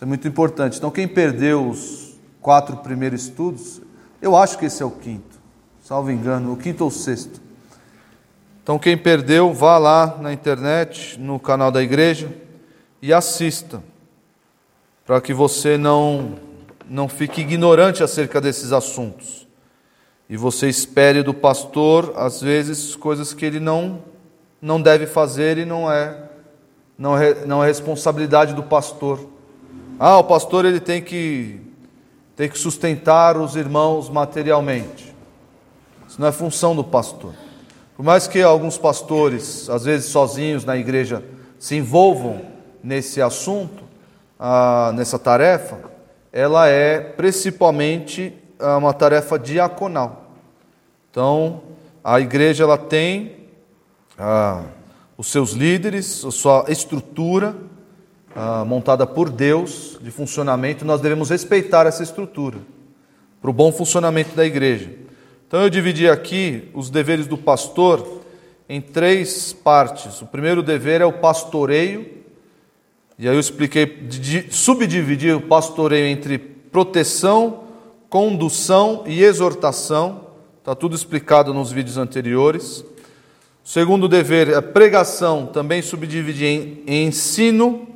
Isso é muito importante. Então, quem perdeu os quatro primeiros estudos, eu acho que esse é o quinto, salvo engano, o quinto ou sexto. Então, quem perdeu, vá lá na internet, no canal da igreja e assista, para que você não, não fique ignorante acerca desses assuntos. E você espere do pastor, às vezes, coisas que ele não, não deve fazer e não é, não é, não é responsabilidade do pastor. Ah, o pastor ele tem que, tem que sustentar os irmãos materialmente. Isso não é função do pastor. Por mais que alguns pastores, às vezes sozinhos na igreja, se envolvam nesse assunto, ah, nessa tarefa, ela é principalmente ah, uma tarefa diaconal. Então, a igreja ela tem ah, os seus líderes, a sua estrutura ah, montada por Deus de funcionamento, nós devemos respeitar essa estrutura para o bom funcionamento da igreja. Então eu dividi aqui os deveres do pastor em três partes. O primeiro dever é o pastoreio, e aí eu expliquei, subdividi o pastoreio entre proteção, condução e exortação. Está tudo explicado nos vídeos anteriores. O segundo dever é pregação, também subdividi em, em ensino,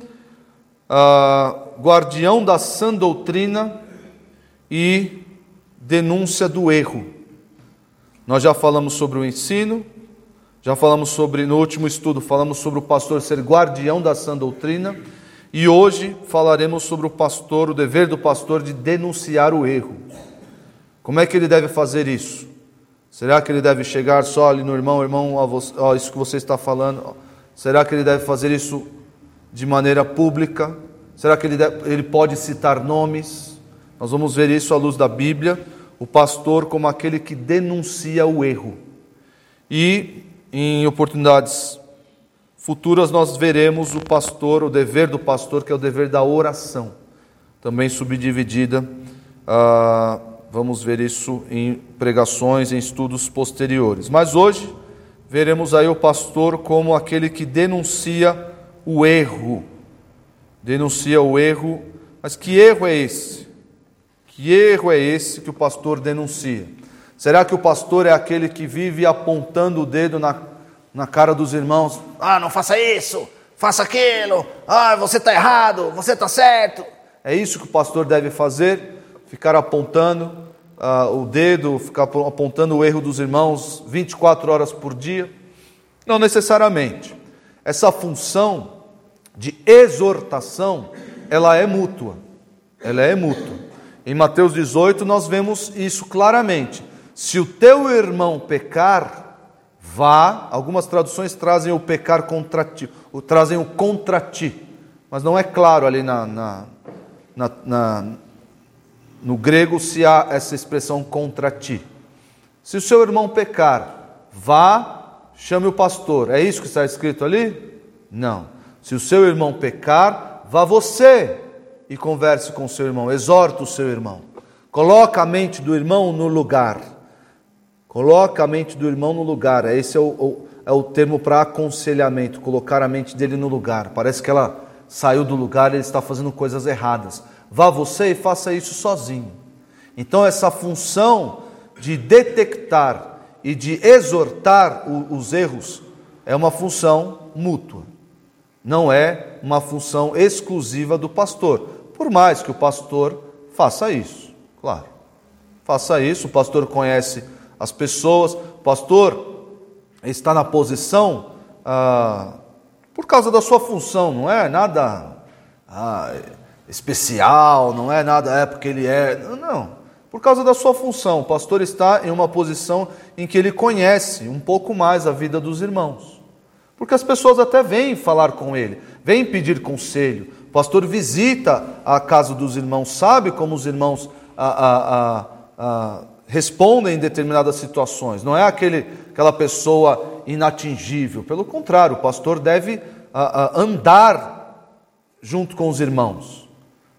uh, guardião da sã doutrina e denúncia do erro. Nós já falamos sobre o ensino, já falamos sobre, no último estudo, falamos sobre o pastor ser guardião da sã doutrina, e hoje falaremos sobre o pastor, o dever do pastor de denunciar o erro. Como é que ele deve fazer isso? Será que ele deve chegar só ali no irmão, irmão, ó, isso que você está falando? Será que ele deve fazer isso de maneira pública? Será que ele, ele pode citar nomes? Nós vamos ver isso à luz da Bíblia o pastor como aquele que denuncia o erro. E em oportunidades futuras nós veremos o pastor, o dever do pastor, que é o dever da oração, também subdividida. Ah, vamos ver isso em pregações, em estudos posteriores. Mas hoje veremos aí o pastor como aquele que denuncia o erro. Denuncia o erro, mas que erro é esse? Que erro é esse que o pastor denuncia? Será que o pastor é aquele que vive apontando o dedo na, na cara dos irmãos? Ah, não faça isso, faça aquilo, ah, você está errado, você está certo. É isso que o pastor deve fazer? Ficar apontando ah, o dedo, ficar apontando o erro dos irmãos 24 horas por dia? Não necessariamente. Essa função de exortação, ela é mútua. Ela é mútua. Em Mateus 18 nós vemos isso claramente. Se o teu irmão pecar, vá. Algumas traduções trazem o pecar contra ti, o, trazem o contra ti, mas não é claro ali na, na, na, na no grego se há essa expressão contra ti. Se o seu irmão pecar, vá, chame o pastor. É isso que está escrito ali? Não. Se o seu irmão pecar, vá você e converse com o seu irmão, exorta o seu irmão. Coloca a mente do irmão no lugar. Coloca a mente do irmão no lugar. Esse é o, o é o termo para aconselhamento, colocar a mente dele no lugar. Parece que ela saiu do lugar e ele está fazendo coisas erradas. Vá você e faça isso sozinho. Então, essa função de detectar e de exortar os erros é uma função mútua, não é uma função exclusiva do pastor. Por mais que o pastor faça isso, claro. Faça isso, o pastor conhece as pessoas, o pastor está na posição ah, por causa da sua função, não é nada ah, especial, não é nada, é porque ele é. Não, por causa da sua função. O pastor está em uma posição em que ele conhece um pouco mais a vida dos irmãos. Porque as pessoas até vêm falar com ele, vêm pedir conselho, pastor visita a casa dos irmãos, sabe como os irmãos a, a, a, respondem em determinadas situações. Não é aquele, aquela pessoa inatingível. Pelo contrário, o pastor deve andar junto com os irmãos,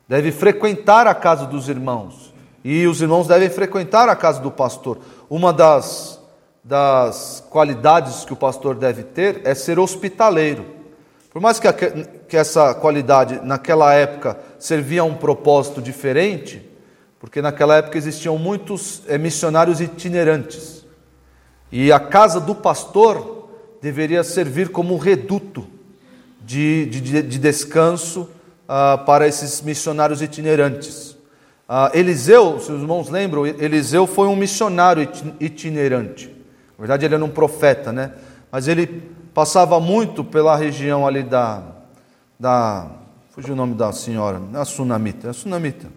deve frequentar a casa dos irmãos. E os irmãos devem frequentar a casa do pastor. Uma das, das qualidades que o pastor deve ter é ser hospitaleiro. Por mais que que essa qualidade naquela época servia a um propósito diferente, porque naquela época existiam muitos é, missionários itinerantes. E a casa do pastor deveria servir como reduto de, de, de descanso ah, para esses missionários itinerantes. Ah, Eliseu, se os irmãos lembram, Eliseu foi um missionário itinerante. Na verdade, ele era um profeta, né? Mas ele passava muito pela região ali da. da fugiu o nome da senhora, a Sunamita, a Sunamita.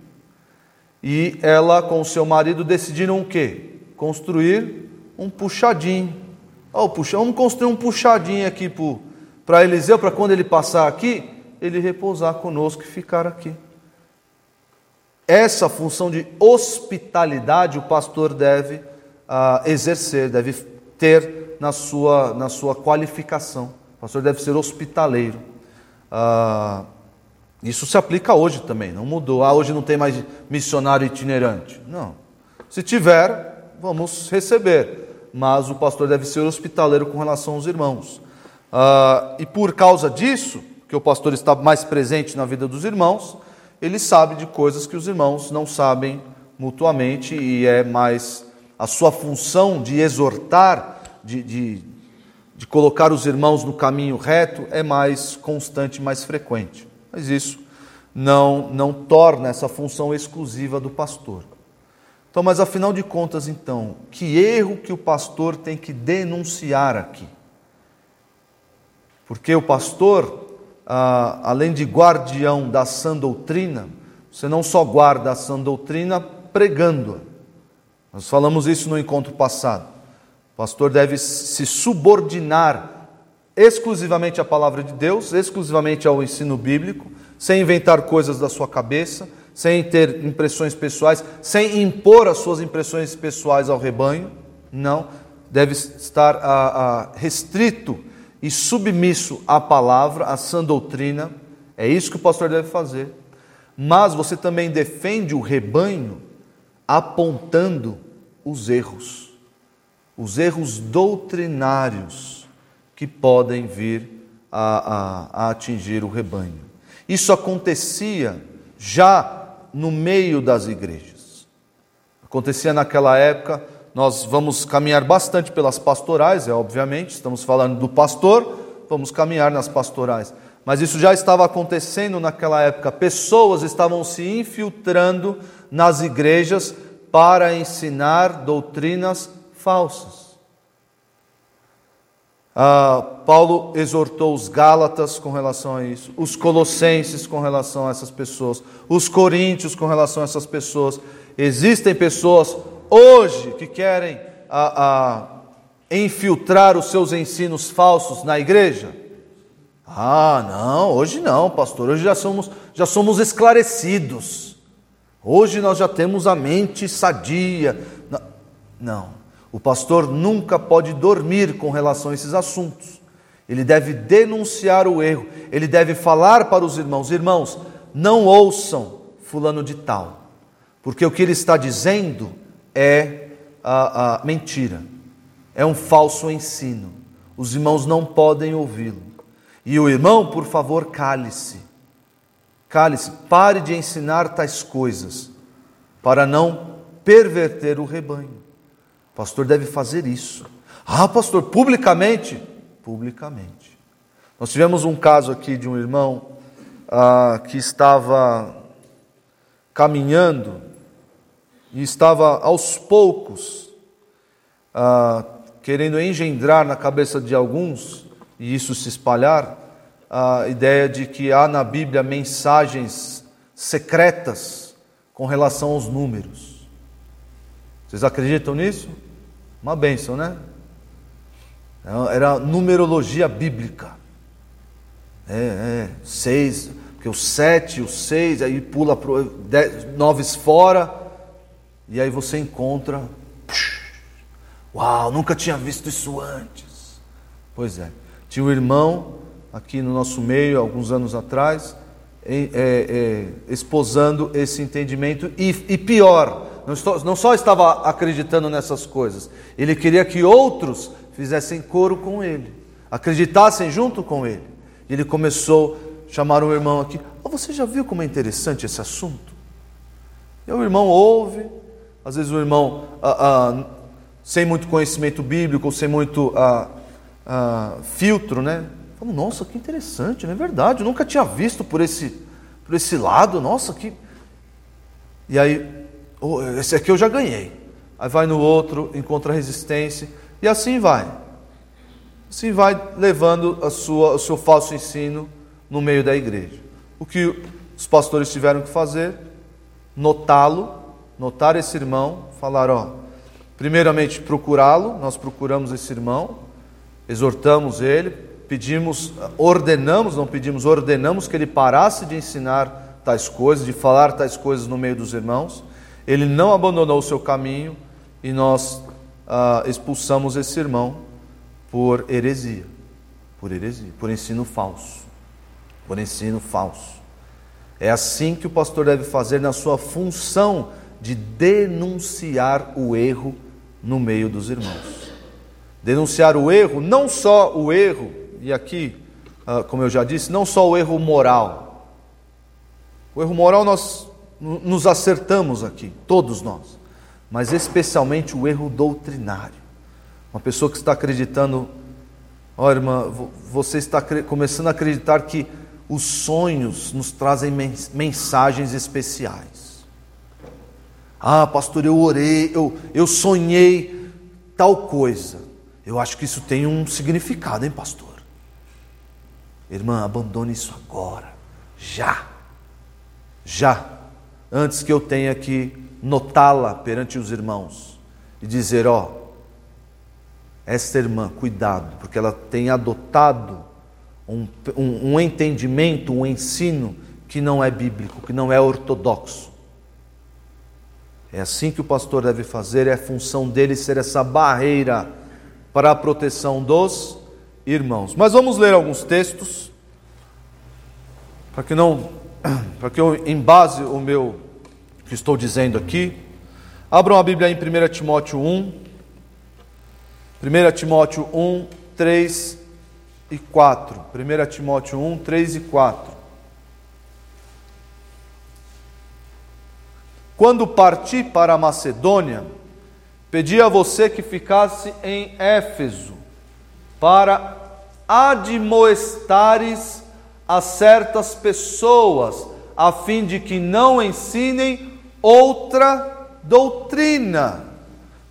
E ela com o seu marido decidiram o quê? Construir um puxadinho. Oh, puxa, vamos construir um puxadinho aqui para Eliseu, para quando ele passar aqui, ele repousar conosco e ficar aqui. Essa função de hospitalidade o pastor deve uh, exercer, deve ter na sua, na sua qualificação. O pastor deve ser hospitaleiro. Uh, isso se aplica hoje também, não mudou. Ah, hoje não tem mais missionário itinerante. Não. Se tiver, vamos receber. Mas o pastor deve ser hospitaleiro com relação aos irmãos. Uh, e por causa disso, que o pastor está mais presente na vida dos irmãos, ele sabe de coisas que os irmãos não sabem mutuamente e é mais a sua função de exortar, de, de, de colocar os irmãos no caminho reto é mais constante, mais frequente. Mas isso não, não torna essa função exclusiva do pastor. Então, mas afinal de contas, então, que erro que o pastor tem que denunciar aqui? Porque o pastor além de guardião da sã doutrina, você não só guarda a sã doutrina pregando-a. Nós falamos isso no encontro passado. O pastor deve se subordinar exclusivamente à palavra de Deus, exclusivamente ao ensino bíblico, sem inventar coisas da sua cabeça, sem ter impressões pessoais, sem impor as suas impressões pessoais ao rebanho. Não, deve estar a, ah, a, ah, restrito e submisso à palavra, à sã doutrina. É isso que o pastor deve fazer. Mas você também defende o rebanho apontando os erros, os erros doutrinários que podem vir a, a, a atingir o rebanho. Isso acontecia já no meio das igrejas. Acontecia naquela época nós vamos caminhar bastante pelas pastorais, é obviamente, estamos falando do pastor, vamos caminhar nas pastorais. Mas isso já estava acontecendo naquela época. Pessoas estavam se infiltrando nas igrejas para ensinar doutrinas falsas. Ah, Paulo exortou os Gálatas com relação a isso, os Colossenses com relação a essas pessoas, os Coríntios com relação a essas pessoas. Existem pessoas hoje que querem a, a, infiltrar os seus ensinos falsos na igreja? Ah, não, hoje não, pastor. Hoje já somos, já somos esclarecidos. Hoje nós já temos a mente sadia. Não, o pastor nunca pode dormir com relação a esses assuntos. Ele deve denunciar o erro, ele deve falar para os irmãos: irmãos, não ouçam Fulano de Tal, porque o que ele está dizendo é a, a mentira, é um falso ensino. Os irmãos não podem ouvi-lo. E o irmão, por favor, cale-se. Cale-se, pare de ensinar tais coisas, para não perverter o rebanho. O pastor deve fazer isso. Ah, pastor, publicamente? Publicamente. Nós tivemos um caso aqui de um irmão ah, que estava caminhando e estava aos poucos ah, querendo engendrar na cabeça de alguns, e isso se espalhar, a ideia de que há na Bíblia mensagens secretas com relação aos números. Vocês acreditam nisso? Uma bênção, né? Era numerologia bíblica. É, é, seis, porque o sete, o seis, aí pula para nove fora, e aí você encontra. Uau, nunca tinha visto isso antes. Pois é. Tinha um irmão aqui no nosso meio, alguns anos atrás, é, é, exposando esse entendimento, e, e pior, não, estou, não só estava acreditando nessas coisas, ele queria que outros fizessem coro com ele, acreditassem junto com ele. Ele começou chamaram o irmão aqui. Oh, você já viu como é interessante esse assunto? E o irmão ouve, às vezes o irmão, ah, ah, sem muito conhecimento bíblico, sem muito ah, ah filtro, né? Fala, nossa, que interessante, não é verdade? Eu nunca tinha visto por esse, por esse lado, nossa, que. E aí, oh, esse aqui eu já ganhei. Aí vai no outro, encontra resistência, e assim vai. Assim vai levando a sua, o seu falso ensino no meio da igreja. O que os pastores tiveram que fazer? Notá-lo, notar esse irmão, falar, ó, primeiramente procurá-lo, nós procuramos esse irmão, exortamos ele, pedimos, ordenamos, não pedimos, ordenamos que ele parasse de ensinar tais coisas, de falar tais coisas no meio dos irmãos. Ele não abandonou o seu caminho e nós ah, expulsamos esse irmão por heresia, por heresia, por ensino falso por ensino falso. É assim que o pastor deve fazer na sua função de denunciar o erro no meio dos irmãos. Denunciar o erro, não só o erro, e aqui, ah, como eu já disse, não só o erro moral. O erro moral nós nos acertamos aqui, todos nós, mas especialmente o erro doutrinário. Uma pessoa que está acreditando, olha irmã, você está começando a acreditar que os sonhos nos trazem mensagens especiais. Ah, pastor, eu orei, eu, eu sonhei tal coisa. Eu acho que isso tem um significado, hein, pastor? Irmã, abandone isso agora, já, já, antes que eu tenha que notá-la perante os irmãos e dizer: ó, esta irmã, cuidado, porque ela tem adotado um, um, um entendimento, um ensino que não é bíblico, que não é ortodoxo. É assim que o pastor deve fazer, é função dele ser essa barreira para a proteção dos irmãos. Mas vamos ler alguns textos, para que não, para que eu embase o meu que estou dizendo aqui. Abram a Bíblia em 1 Timóteo 1, 1 Timóteo 1, 3 e 4. 1 Timóteo 1, 3 e 4. Quando parti para a Macedônia, pedi a você que ficasse em Éfeso, para admoestares a certas pessoas, a fim de que não ensinem outra doutrina.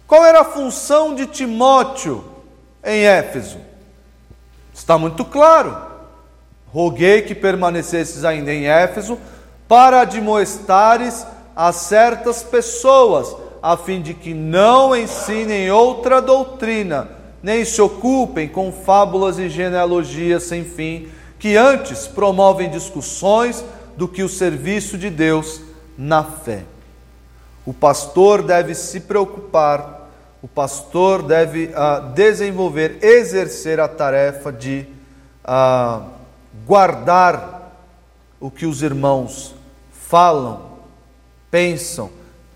Qual era a função de Timóteo em Éfeso? Está muito claro. Roguei que permanecesses ainda em Éfeso para admoestares a certas pessoas, a fim de que não ensinem outra doutrina, nem se ocupem com fábulas e genealogias sem fim, que antes promovem discussões do que o serviço de Deus na fé. O pastor deve se preocupar o pastor deve uh, desenvolver, exercer a tarefa de uh, guardar o que os irmãos falam, pensam,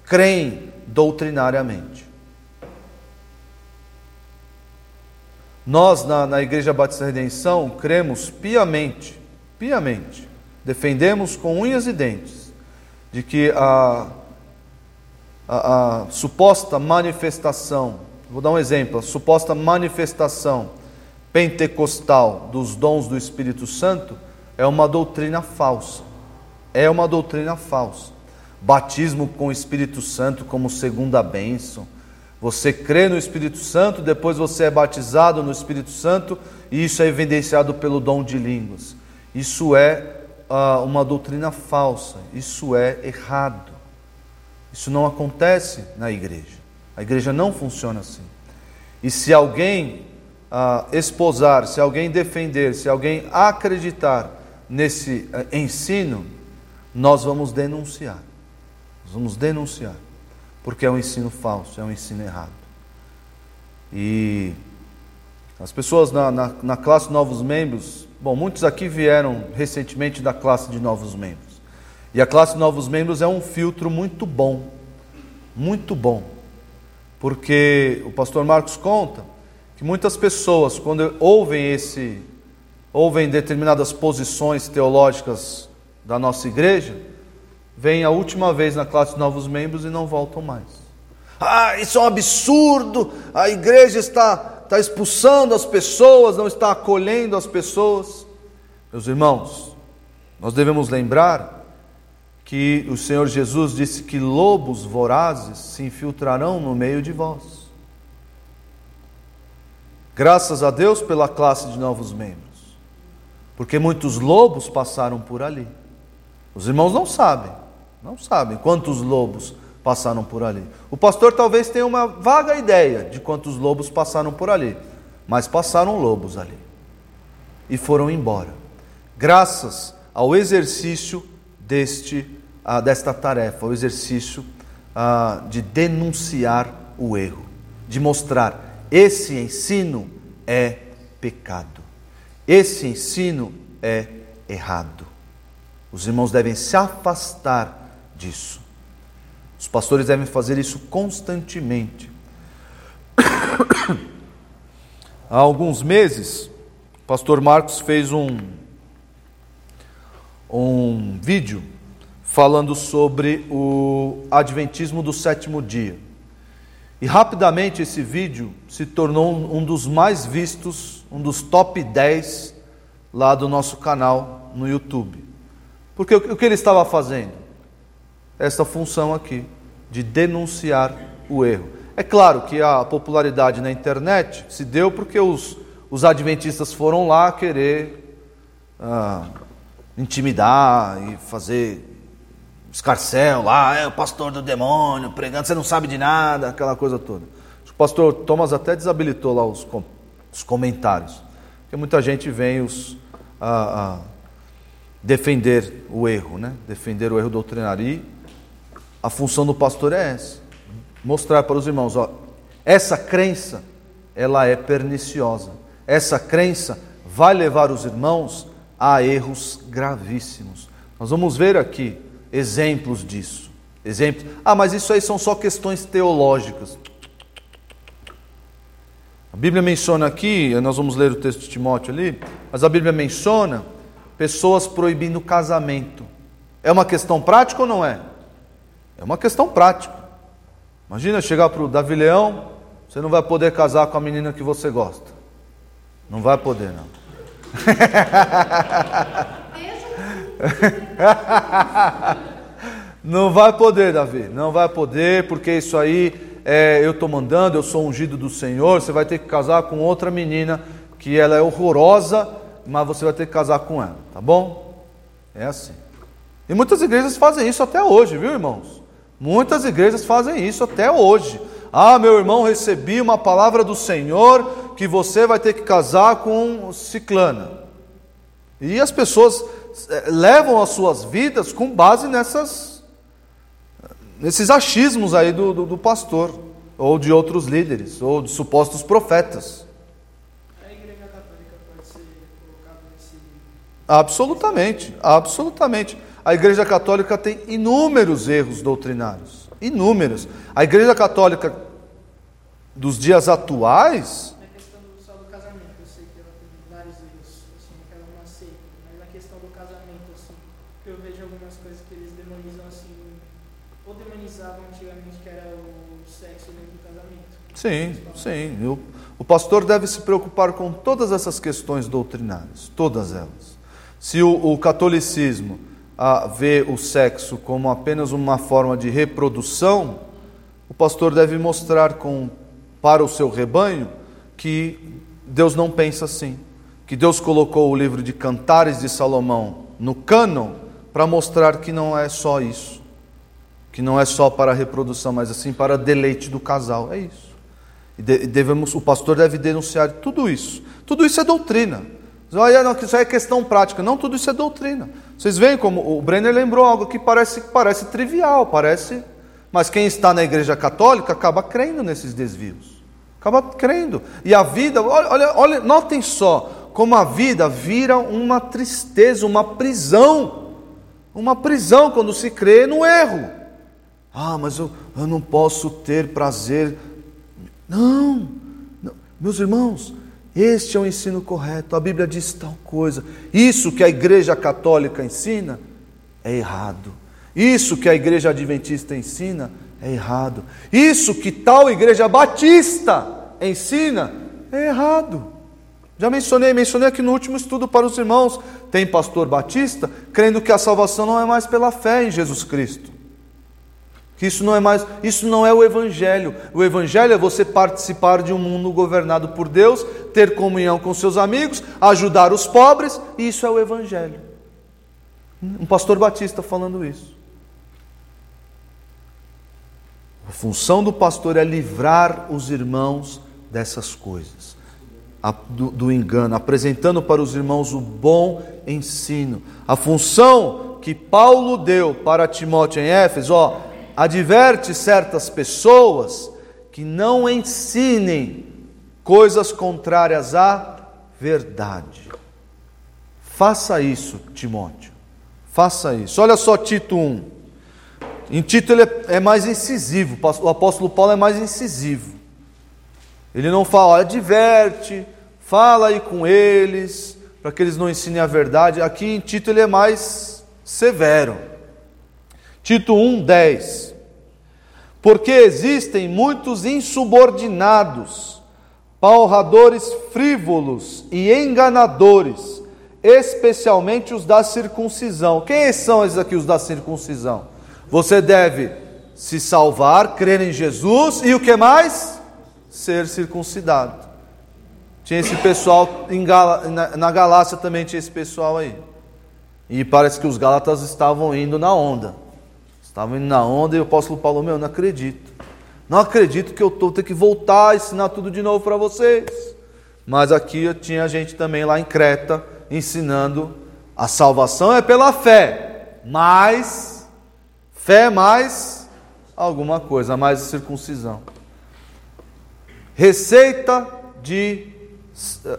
creem doutrinariamente. Nós, na, na Igreja Batista Redenção, cremos piamente, piamente, defendemos com unhas e dentes, de que a a, a suposta manifestação, vou dar um exemplo, a suposta manifestação pentecostal dos dons do Espírito Santo é uma doutrina falsa. É uma doutrina falsa. Batismo com o Espírito Santo como segunda bênção. Você crê no Espírito Santo, depois você é batizado no Espírito Santo, e isso é evidenciado pelo dom de línguas. Isso é uh, uma doutrina falsa, isso é errado. Isso não acontece na igreja. A igreja não funciona assim. E se alguém ah, esposar, se alguém defender, se alguém acreditar nesse ah, ensino, nós vamos denunciar. Nós vamos denunciar. Porque é um ensino falso, é um ensino errado. E as pessoas na, na, na classe Novos Membros, bom, muitos aqui vieram recentemente da classe de Novos Membros. E a classe Novos Membros é um filtro muito bom, muito bom, porque o pastor Marcos conta que muitas pessoas, quando ouvem esse, ouvem determinadas posições teológicas da nossa igreja, vêm a última vez na classe de novos membros e não voltam mais. Ah, isso é um absurdo, a igreja está, está expulsando as pessoas, não está acolhendo as pessoas. Meus irmãos, nós devemos lembrar que o Senhor Jesus disse que lobos vorazes se infiltrarão no meio de vós. Graças a Deus pela classe de novos membros, porque muitos lobos passaram por ali. Os irmãos não sabem, não sabem quantos lobos passaram por ali. O pastor talvez tenha uma vaga ideia de quantos lobos passaram por ali, mas passaram lobos ali e foram embora, graças ao exercício deste, ah, desta tarefa, o exercício ah, de denunciar o erro, de mostrar esse ensino é pecado, esse ensino é errado. Os irmãos devem se afastar disso. Os pastores devem fazer isso constantemente. Há alguns meses, o pastor Marcos fez um, um vídeo falando sobre o Adventismo do sétimo dia. E rapidamente esse vídeo se tornou um dos mais vistos, um dos top 10 lá do nosso canal no YouTube. Porque o que ele estava fazendo? essa função aqui, de denunciar o erro. É claro que a popularidade na internet se deu porque os, os adventistas foram lá querer ah, intimidar e fazer escarcel lá, é o pastor do demônio pregando, você não sabe de nada, aquela coisa toda. O pastor Thomas até desabilitou lá os, os comentários, porque muita gente vem os, a, a defender o erro, né? defender o erro doutrinário. E a função do pastor é essa: mostrar para os irmãos, ó, essa crença ela é perniciosa. Essa crença vai levar os irmãos a erros gravíssimos. Nós vamos ver aqui exemplos disso. Exemplos. Ah, mas isso aí são só questões teológicas. A Bíblia menciona aqui, nós vamos ler o texto de Timóteo ali, mas a Bíblia menciona pessoas proibindo casamento. É uma questão prática ou não é? É uma questão prática. Imagina chegar para o Davi Leão, você não vai poder casar com a menina que você gosta. Não vai poder, não. não vai poder, Davi. Não vai poder, porque isso aí é, eu estou mandando, eu sou ungido do Senhor. Você vai ter que casar com outra menina que ela é horrorosa, mas você vai ter que casar com ela, tá bom? É assim. E muitas igrejas fazem isso até hoje, viu, irmãos? Muitas igrejas fazem isso até hoje. Ah, meu irmão, recebi uma palavra do Senhor que você vai ter que casar com ciclana. E as pessoas eh, levam as suas vidas com base nessas, nesses achismos aí do, do, do pastor, ou de outros líderes, ou de supostos profetas. A igreja católica pode ser colocada nesse. Absolutamente, absolutamente. A Igreja Católica tem inúmeros erros doutrinários. Inúmeros. A Igreja Católica dos dias atuais. Na questão só do casamento, eu sei que ela tem vários erros, assim, que ela não aceita. Mas na questão do casamento, assim, eu vejo algumas coisas que eles demonizam, assim, ou demonizavam antigamente, que era o sexo dentro do casamento. Sim, sim. O, o pastor deve se preocupar com todas essas questões doutrinárias, todas elas. Se o, o catolicismo a ver o sexo como apenas uma forma de reprodução, o pastor deve mostrar com, para o seu rebanho que Deus não pensa assim. Que Deus colocou o livro de Cantares de Salomão no cânon para mostrar que não é só isso. Que não é só para reprodução, mas assim para deleite do casal. É isso. E devemos, o pastor deve denunciar tudo isso. Tudo isso é doutrina. Olha, não, isso é questão prática. Não, tudo isso é doutrina. Vocês veem como o Brenner lembrou algo que parece, parece trivial, parece. Mas quem está na igreja católica acaba crendo nesses desvios. Acaba crendo. E a vida, olha, olha notem só como a vida vira uma tristeza, uma prisão. Uma prisão quando se crê no erro. Ah, mas eu, eu não posso ter prazer. Não, não. meus irmãos, Este é o ensino correto. A Bíblia diz tal coisa. Isso que a Igreja Católica ensina é errado. Isso que a Igreja Adventista ensina é errado. Isso que tal Igreja Batista ensina é errado. Já mencionei, mencionei aqui no último estudo para os irmãos. Tem pastor batista crendo que a salvação não é mais pela fé em Jesus Cristo. Que isso não é mais, isso não é o evangelho. O evangelho é você participar de um mundo governado por Deus, ter comunhão com seus amigos, ajudar os pobres, e isso é o evangelho. Um pastor batista falando isso. A função do pastor é livrar os irmãos dessas coisas, do, do, engano, apresentando para os irmãos o bom ensino. A função que Paulo deu para Timóteo em Éfeso, ó, adverte certas pessoas que não ensinem coisas contrárias à verdade. Faça isso, Timóteo. Faça isso. Olha só Tito 1. Em Tito ele é mais incisivo, o apóstolo Paulo é mais incisivo. Ele não fala, adverte, fala aí com eles, para que eles não ensinem a verdade. Aqui em Tito ele é mais severo. Tito 1, 10. Porque existem muitos insubordinados, palradores frívolos e enganadores, especialmente os da circuncisão. Quem são esses aqui, os da circuncisão? Você deve se salvar, crer em Jesus e o que mais? Ser circuncidado. Tinha esse pessoal na Galácia também tinha esse pessoal aí. E parece que os Gálatas estavam indo na onda. Estavam indo na onda e o apóstolo Paulo, meu, não acredito. Não acredito que eu estou ter que voltar a ensinar tudo de novo para vocês. Mas aqui tinha gente também lá em Creta ensinando a salvação é pela fé, mas fé mais alguma coisa, mais circuncisão. Receita de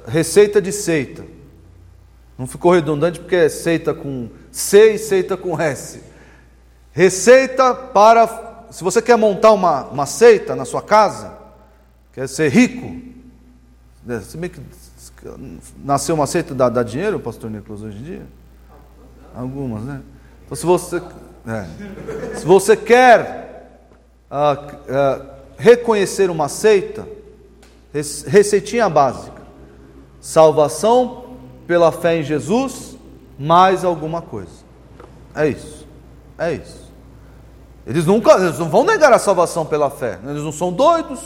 receita de seita. Não ficou redundante porque é seita com C e seita com S. Receita para. Se você quer montar uma, uma seita na sua casa, quer ser rico, né, se bem que nasceu uma seita dá, dá dinheiro, pastor Nicolas, hoje em dia? Algumas, né? Então, se você, é, se você quer uh, uh, reconhecer uma seita, receitinha básica: salvação pela fé em Jesus, mais alguma coisa. É isso. É isso. Eles nunca, eles não vão negar a salvação pela fé. Eles não são doidos.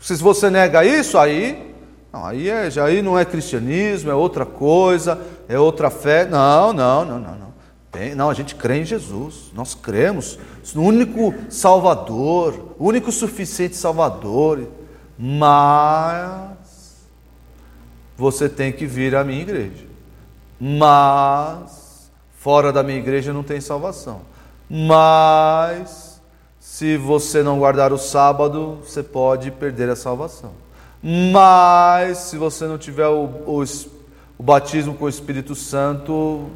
Se você nega isso, aí, não, aí, é, já, aí não é cristianismo, é outra coisa, é outra fé. Não, não, não, não, não. Tem, não, a gente crê em Jesus. Nós cremos no único Salvador, único suficiente Salvador. Mas você tem que vir à minha igreja. Mas fora da minha igreja não tem salvação. Mas se você não guardar o sábado, você pode perder a salvação. Mas se você não tiver o, o, o batismo com o Espírito Santo,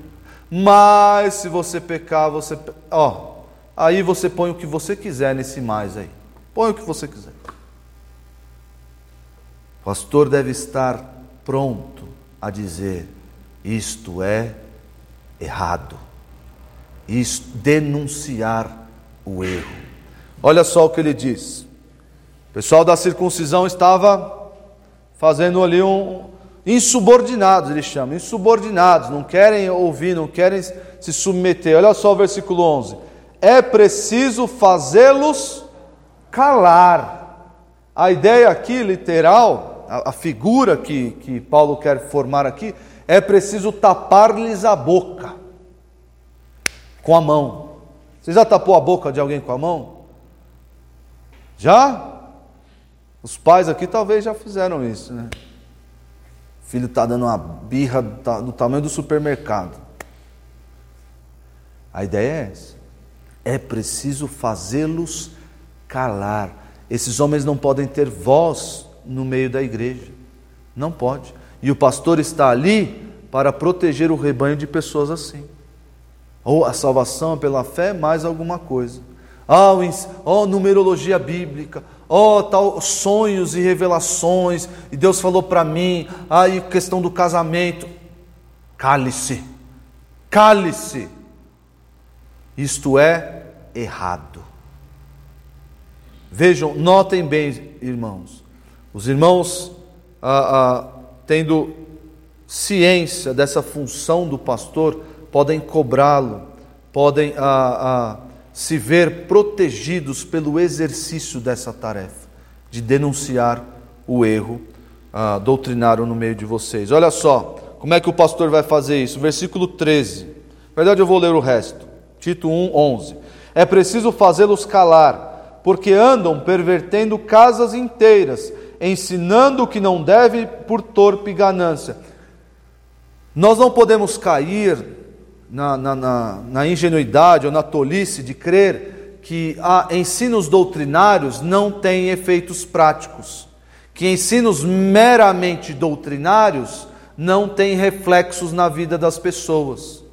mas se você pecar, você. Ó, aí você põe o que você quiser nesse mais aí. Põe o que você quiser. O pastor deve estar pronto a dizer: isto é errado e denunciar o erro. Olha só o que ele diz. O pessoal da circuncisão estava fazendo ali um insubordinados, ele chama, insubordinados, não querem ouvir, não querem se submeter. Olha só o versículo 11. É preciso fazê-los calar. A ideia aqui, literal, a, a figura que, que Paulo quer formar aqui, é preciso tapar-lhes a boca com a mão. Você já tapou a boca de alguém com a mão? Já? Os pais aqui talvez já fizeram isso, né? O filho está dando uma birra do tamanho do supermercado. A ideia é essa. É preciso fazê-los calar. Esses homens não podem ter voz no meio da igreja. Não pode. E o pastor está ali para proteger o rebanho de pessoas assim. Ou a salvação pela fé mais alguma coisa. Oh, oh numerologia bíblica, oh, tal, sonhos e revelações, e Deus falou para mim, ah, questão do casamento. Cale-se, cale-se. Isto é errado. Vejam, notem bem, irmãos. Os irmãos, ah, ah, tendo ciência dessa função do pastor, podem cobrá-lo, podem ah, ah, se ver protegidos pelo exercício dessa tarefa, de denunciar o erro ah, doutrinário no meio de vocês. Olha só, como é que o pastor vai fazer isso? Versículo 13. Na verdade, eu vou ler o resto. Tito 1, 11. É preciso fazê-los calar, porque andam pervertendo casas inteiras, ensinando o que não deve por torpe ganância. Nós não podemos cair na, na, na, na ingenuidade ou na tolice de crer que ah, ensinos doutrinários não têm efeitos práticos, que ensinos meramente doutrinários não têm reflexos na vida das pessoas.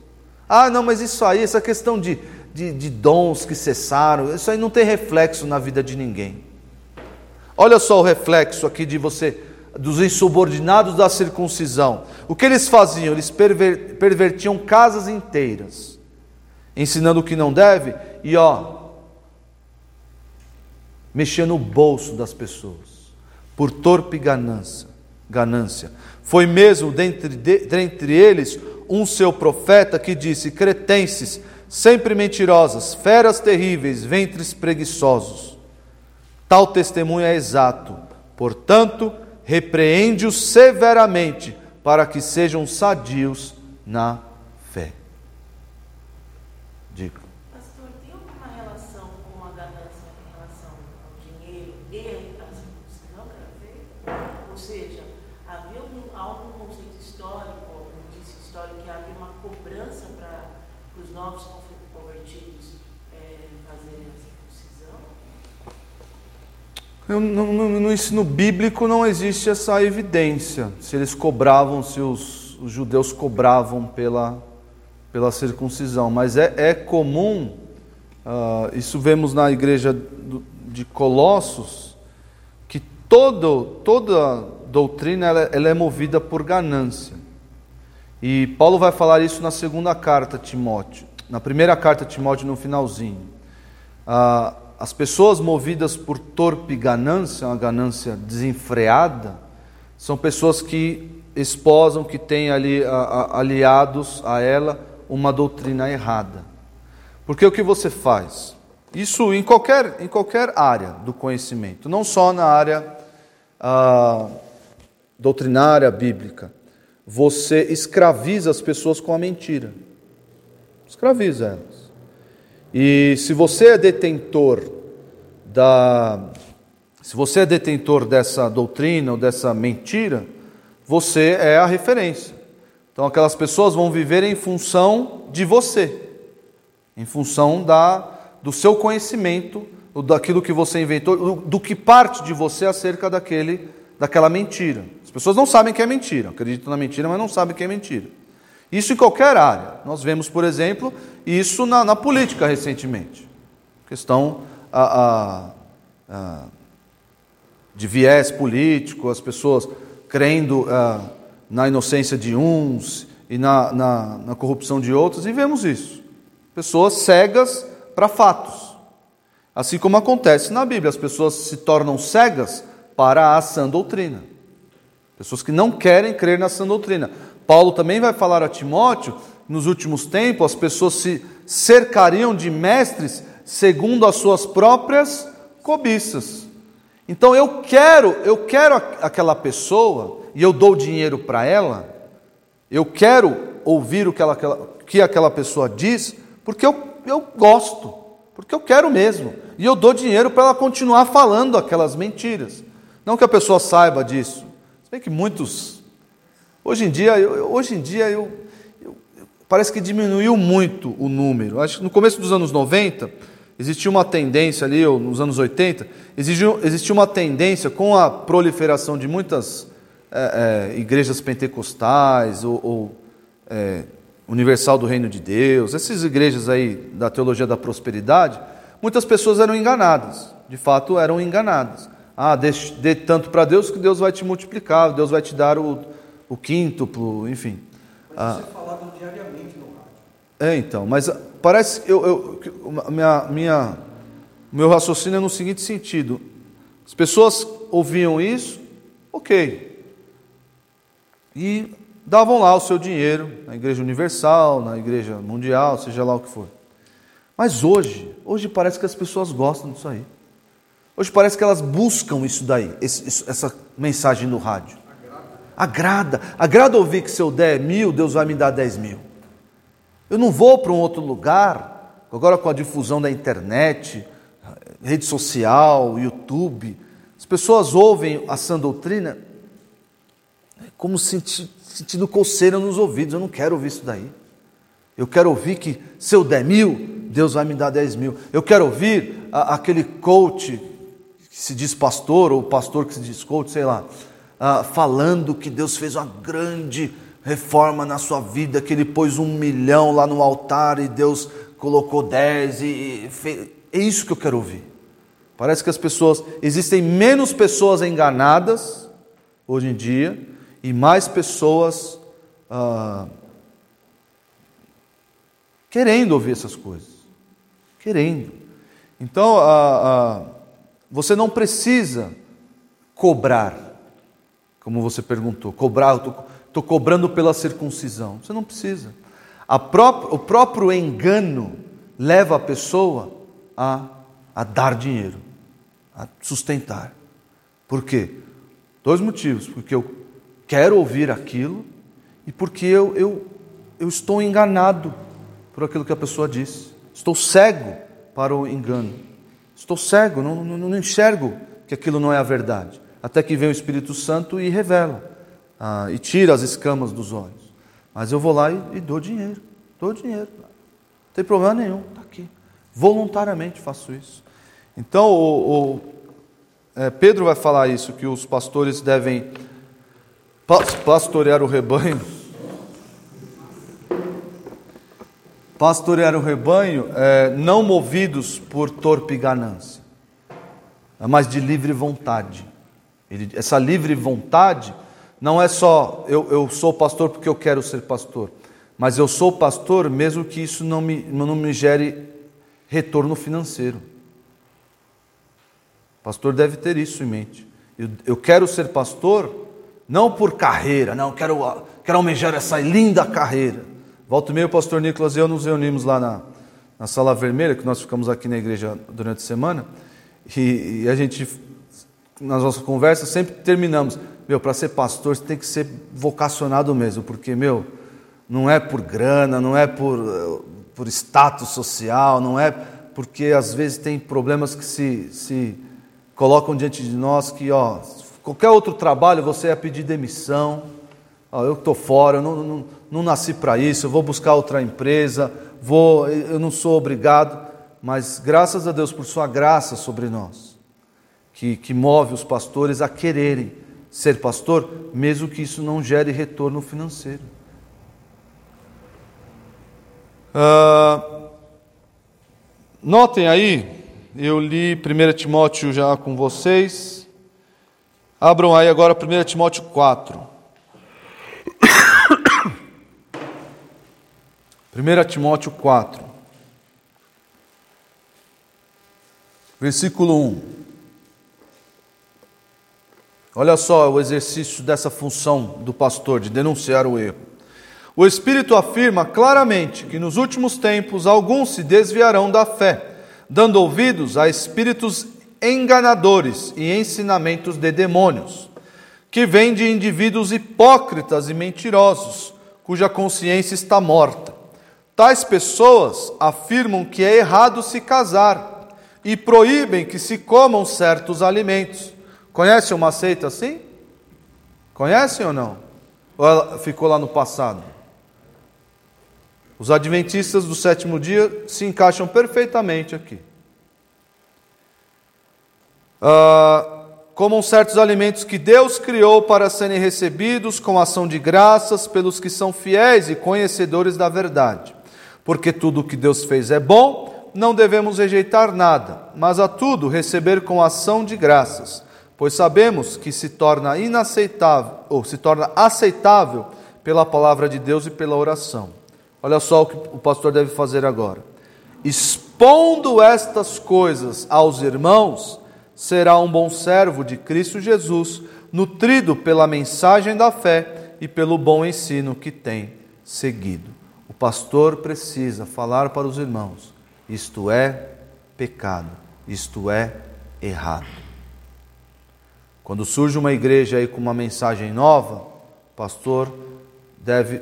Ah, não, mas isso aí, essa questão de, de, de dons que cessaram, isso aí não tem reflexo na vida de ninguém. Olha só o reflexo aqui de você dos insubordinados da circuncisão. O que eles faziam? Eles perver, pervertiam casas inteiras, ensinando o que não deve e ó, mexendo no bolso das pessoas, por torpe ganância. ganância. Foi mesmo dentre, de, dentre eles um seu profeta que disse: Cretenses, sempre mentirosas, feras terríveis, ventres preguiçosos. Tal testemunho é exato. Portanto, repreende-os severamente, para que sejam sadios na fé. Diga. Pastor, tem alguma relação com a ganância em relação ao dinheiro Ou seja, havia algum, conceito histórico, algum histórico que havia uma cobrança para os novos convertidos é, fazerem a circuncisão? No, no, no, ensino bíblico não existe essa evidência, se eles cobravam, se os, os judeus cobravam pela, pela circuncisão, mas é, é comum, uh, isso vemos na igreja de Colossos, que todo, toda doutrina ela, ela é movida por ganância. E Paulo vai falar isso na segunda carta a Timóteo, na primeira carta a Timóteo, no finalzinho. Uh, as pessoas movidas por torpe ganância, uma ganância desenfreada, são pessoas que esposam, que têm ali a, a, aliados a ela uma doutrina errada. Porque o que você faz? Isso em qualquer, em qualquer área do conhecimento, não só na área ah, doutrinária bíblica. Você escraviza as pessoas com a mentira. Escraviza elas. E se você é detentor da se você é detentor dessa doutrina ou dessa mentira, você é a referência. Então aquelas pessoas vão viver em função de você, em função da do seu conhecimento, daquilo que você inventou, do que parte de você acerca daquele daquela mentira. As pessoas não sabem que é mentira, acreditam na mentira, mas não sabem que é mentira. Isso em qualquer área. Nós vemos, por exemplo, isso na, na política recentemente. Questão a, a, a, de viés político, as pessoas crendo na inocência de uns e na, na, na corrupção de outros, e vemos isso. Pessoas cegas para fatos. Assim como acontece na Bíblia, as pessoas se tornam cegas para a sã doutrina. Pessoas que não querem crer na sã doutrina. Paulo também vai falar a Timóteo, nos últimos tempos as pessoas se cercariam de mestres segundo as suas próprias cobiças. Então eu quero, eu quero aquela pessoa e eu dou dinheiro para ela. Eu quero ouvir o que, ela, que aquela pessoa diz, porque eu, eu gosto, porque eu quero mesmo. E eu dou dinheiro para ela continuar falando aquelas mentiras. Não que a pessoa saiba disso. Se bem que muitos Hoje em dia, eu, hoje em dia eu, eu, parece que diminuiu muito o número. Acho que no começo dos anos 90, existia uma tendência ali, ou nos anos 80, existia, existia uma tendência com a proliferação de muitas é, é, igrejas pentecostais ou, ou é, Universal do Reino de Deus, essas igrejas aí da teologia da prosperidade, muitas pessoas eram enganadas, de fato eram enganadas. Ah, dê, dê tanto para Deus que Deus vai te multiplicar, Deus vai te dar o, o quíntuplo, enfim. Mas ah, você falava diariamente no rádio. É, então, mas parece eu, eu minha, minha, meu raciocínio é no seguinte sentido: as pessoas ouviam isso, ok, e davam lá o seu dinheiro na Igreja Universal, na Igreja Mundial, seja lá o que for. Mas hoje, hoje parece que as pessoas gostam disso aí. Hoje parece que elas buscam isso daí, esse, essa mensagem no rádio. Agrada. Agrada ouvir que se eu der mil, Deus vai me dar dez mil. Eu não vou para um outro lugar, agora com a difusão da internet, rede social, YouTube. As pessoas ouvem a sã doutrina como senti, sentindo coceira nos ouvidos. Eu não quero ouvir isso daí. Eu quero ouvir que se eu der mil, Deus vai me dar dez mil. Eu quero ouvir a, aquele coach que se diz pastor, ou pastor que se diz coach, sei lá, uh, falando que Deus fez uma grande reforma na sua vida, que Ele pôs um milhão lá no altar e Deus colocou dez, e, e fez... é isso que eu quero ouvir. Parece que as pessoas, existem menos pessoas enganadas hoje em dia e mais pessoas uh, querendo ouvir essas coisas, querendo. Então, uh, uh, você não precisa cobrar, como você perguntou, cobrar, estou cobrando pela circuncisão. Você não precisa. O próprio engano leva a pessoa a, a dar dinheiro, a sustentar. Por quê? Dois motivos. Porque eu quero ouvir aquilo e porque eu, eu, eu estou enganado por aquilo que a pessoa disse. Estou cego para o engano. Estou cego, não, não, não enxergo que aquilo não é a verdade. Até que vem o Espírito Santo e revela, ah, e tira as escamas dos olhos. Mas eu vou lá e, e dou dinheiro, dou dinheiro. Não tem problema nenhum, está aqui. Voluntariamente faço isso. Então, o, o é, Pedro vai falar isso, que os pastores devem pastorear o rebanho pastorear o rebanho é, não movidos por torpe ganância, é mas de livre vontade. Ele, essa livre vontade não é só eu, eu sou pastor porque eu quero ser pastor, mas eu sou pastor mesmo que isso não me, não me gere retorno financeiro. O pastor deve ter isso em mente. Eu, eu quero ser pastor não por carreira, não, quero, quero almejar essa linda carreira Volta e meia, o pastor Nicolas e eu nos reunimos lá na, na Sala Vermelha, que nós ficamos aqui na igreja durante a semana, e, e a gente, nas nossas conversas, sempre terminamos. Meu, para ser pastor, você tem que ser vocacionado mesmo, porque, meu, não é por grana, não é por, por status social, não é porque às vezes tem problemas que se, se colocam diante de nós que, ó, qualquer outro trabalho você ia pedir demissão, ó, eu estou fora, eu não, não, não nasci para isso, eu vou buscar outra empresa, vou, eu não sou obrigado, mas graças a Deus por sua graça sobre nós, que, que move os pastores a quererem ser pastor, mesmo que isso não gere retorno financeiro. Uh, notem aí, eu li 1 Timóteo já com vocês. Abram aí agora 1 Timóteo 4. 1 Timóteo 4, versículo 1. Olha só o exercício dessa função do pastor, de denunciar o erro. O Espírito afirma claramente que nos últimos tempos alguns se desviarão da fé, dando ouvidos a espíritos enganadores e ensinamentos de demônios, que vêm de indivíduos hipócritas e mentirosos, cuja consciência está morta Tais pessoas afirmam que é errado se casar e proíbem que se comam certos alimentos. Conhece uma seita assim? Conhecem ou não? Ou ela ficou lá no passado? Os adventistas do sétimo dia se encaixam perfeitamente aqui. Uh, comam certos alimentos que Deus criou para serem recebidos com ação de graças pelos que são fiéis e conhecedores da verdade porque tudo o que Deus fez é bom, não devemos rejeitar nada, mas a tudo receber com ação de graças, pois sabemos que se torna inaceitável, ou se torna aceitável pela palavra de Deus e pela oração. Olha só o que o pastor deve fazer agora. Expondo estas coisas aos irmãos, será um bom servo de Cristo Jesus, nutrido pela mensagem da fé e pelo bom ensino que tem seguido. O pastor precisa falar para os irmãos: isto é pecado, isto é errado. Quando surge uma igreja aí com uma mensagem nova, o pastor deve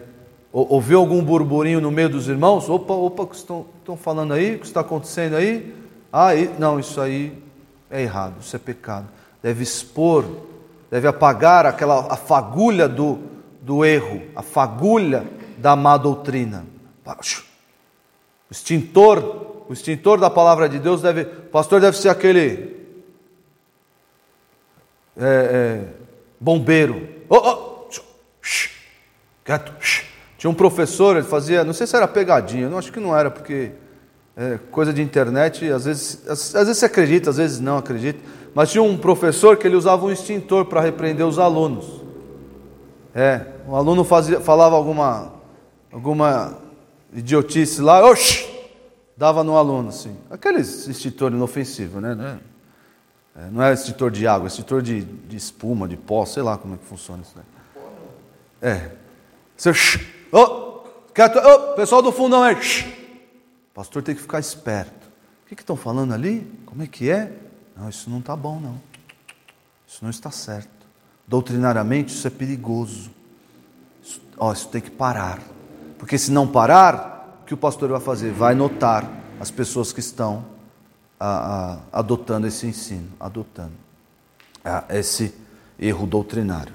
ouvir algum burburinho no meio dos irmãos. Opa, opa, o que estão, estão falando aí? O que está acontecendo aí? Ah, não, isso aí é errado, isso é pecado. Deve expor, deve apagar aquela a fagulha do, do erro, a fagulha da má doutrina. O extintor, o extintor da palavra de Deus deve, o pastor deve ser aquele é, é, bombeiro. Oh, oh, shh, quieto, shh. Tinha um professor, ele fazia, não sei se era pegadinha, não acho que não era, porque é, coisa de internet, às vezes, às, às vezes você acredita, às vezes não acredita. Mas tinha um professor que ele usava um extintor para repreender os alunos. É, um aluno fazia, falava alguma, alguma idiotice lá, oxi, dava no aluno, assim. Aqueles extintor inofensivo, né? Não é, não é extintor de água, é extintor de, de espuma, de pó, sei lá como é que funciona isso. É. Você, oh, quieto, oh, pessoal do fundão é. O pastor tem que ficar esperto. O que estão falando ali? Como é que é? Não, isso não está bom, não. Isso não está certo. Doutrinariamente, isso é perigoso. Isso, ó, isso tem que parar. Porque se não parar, o que o pastor vai fazer? Vai notar as pessoas que estão a, a, adotando esse ensino, adotando a, esse erro doutrinário.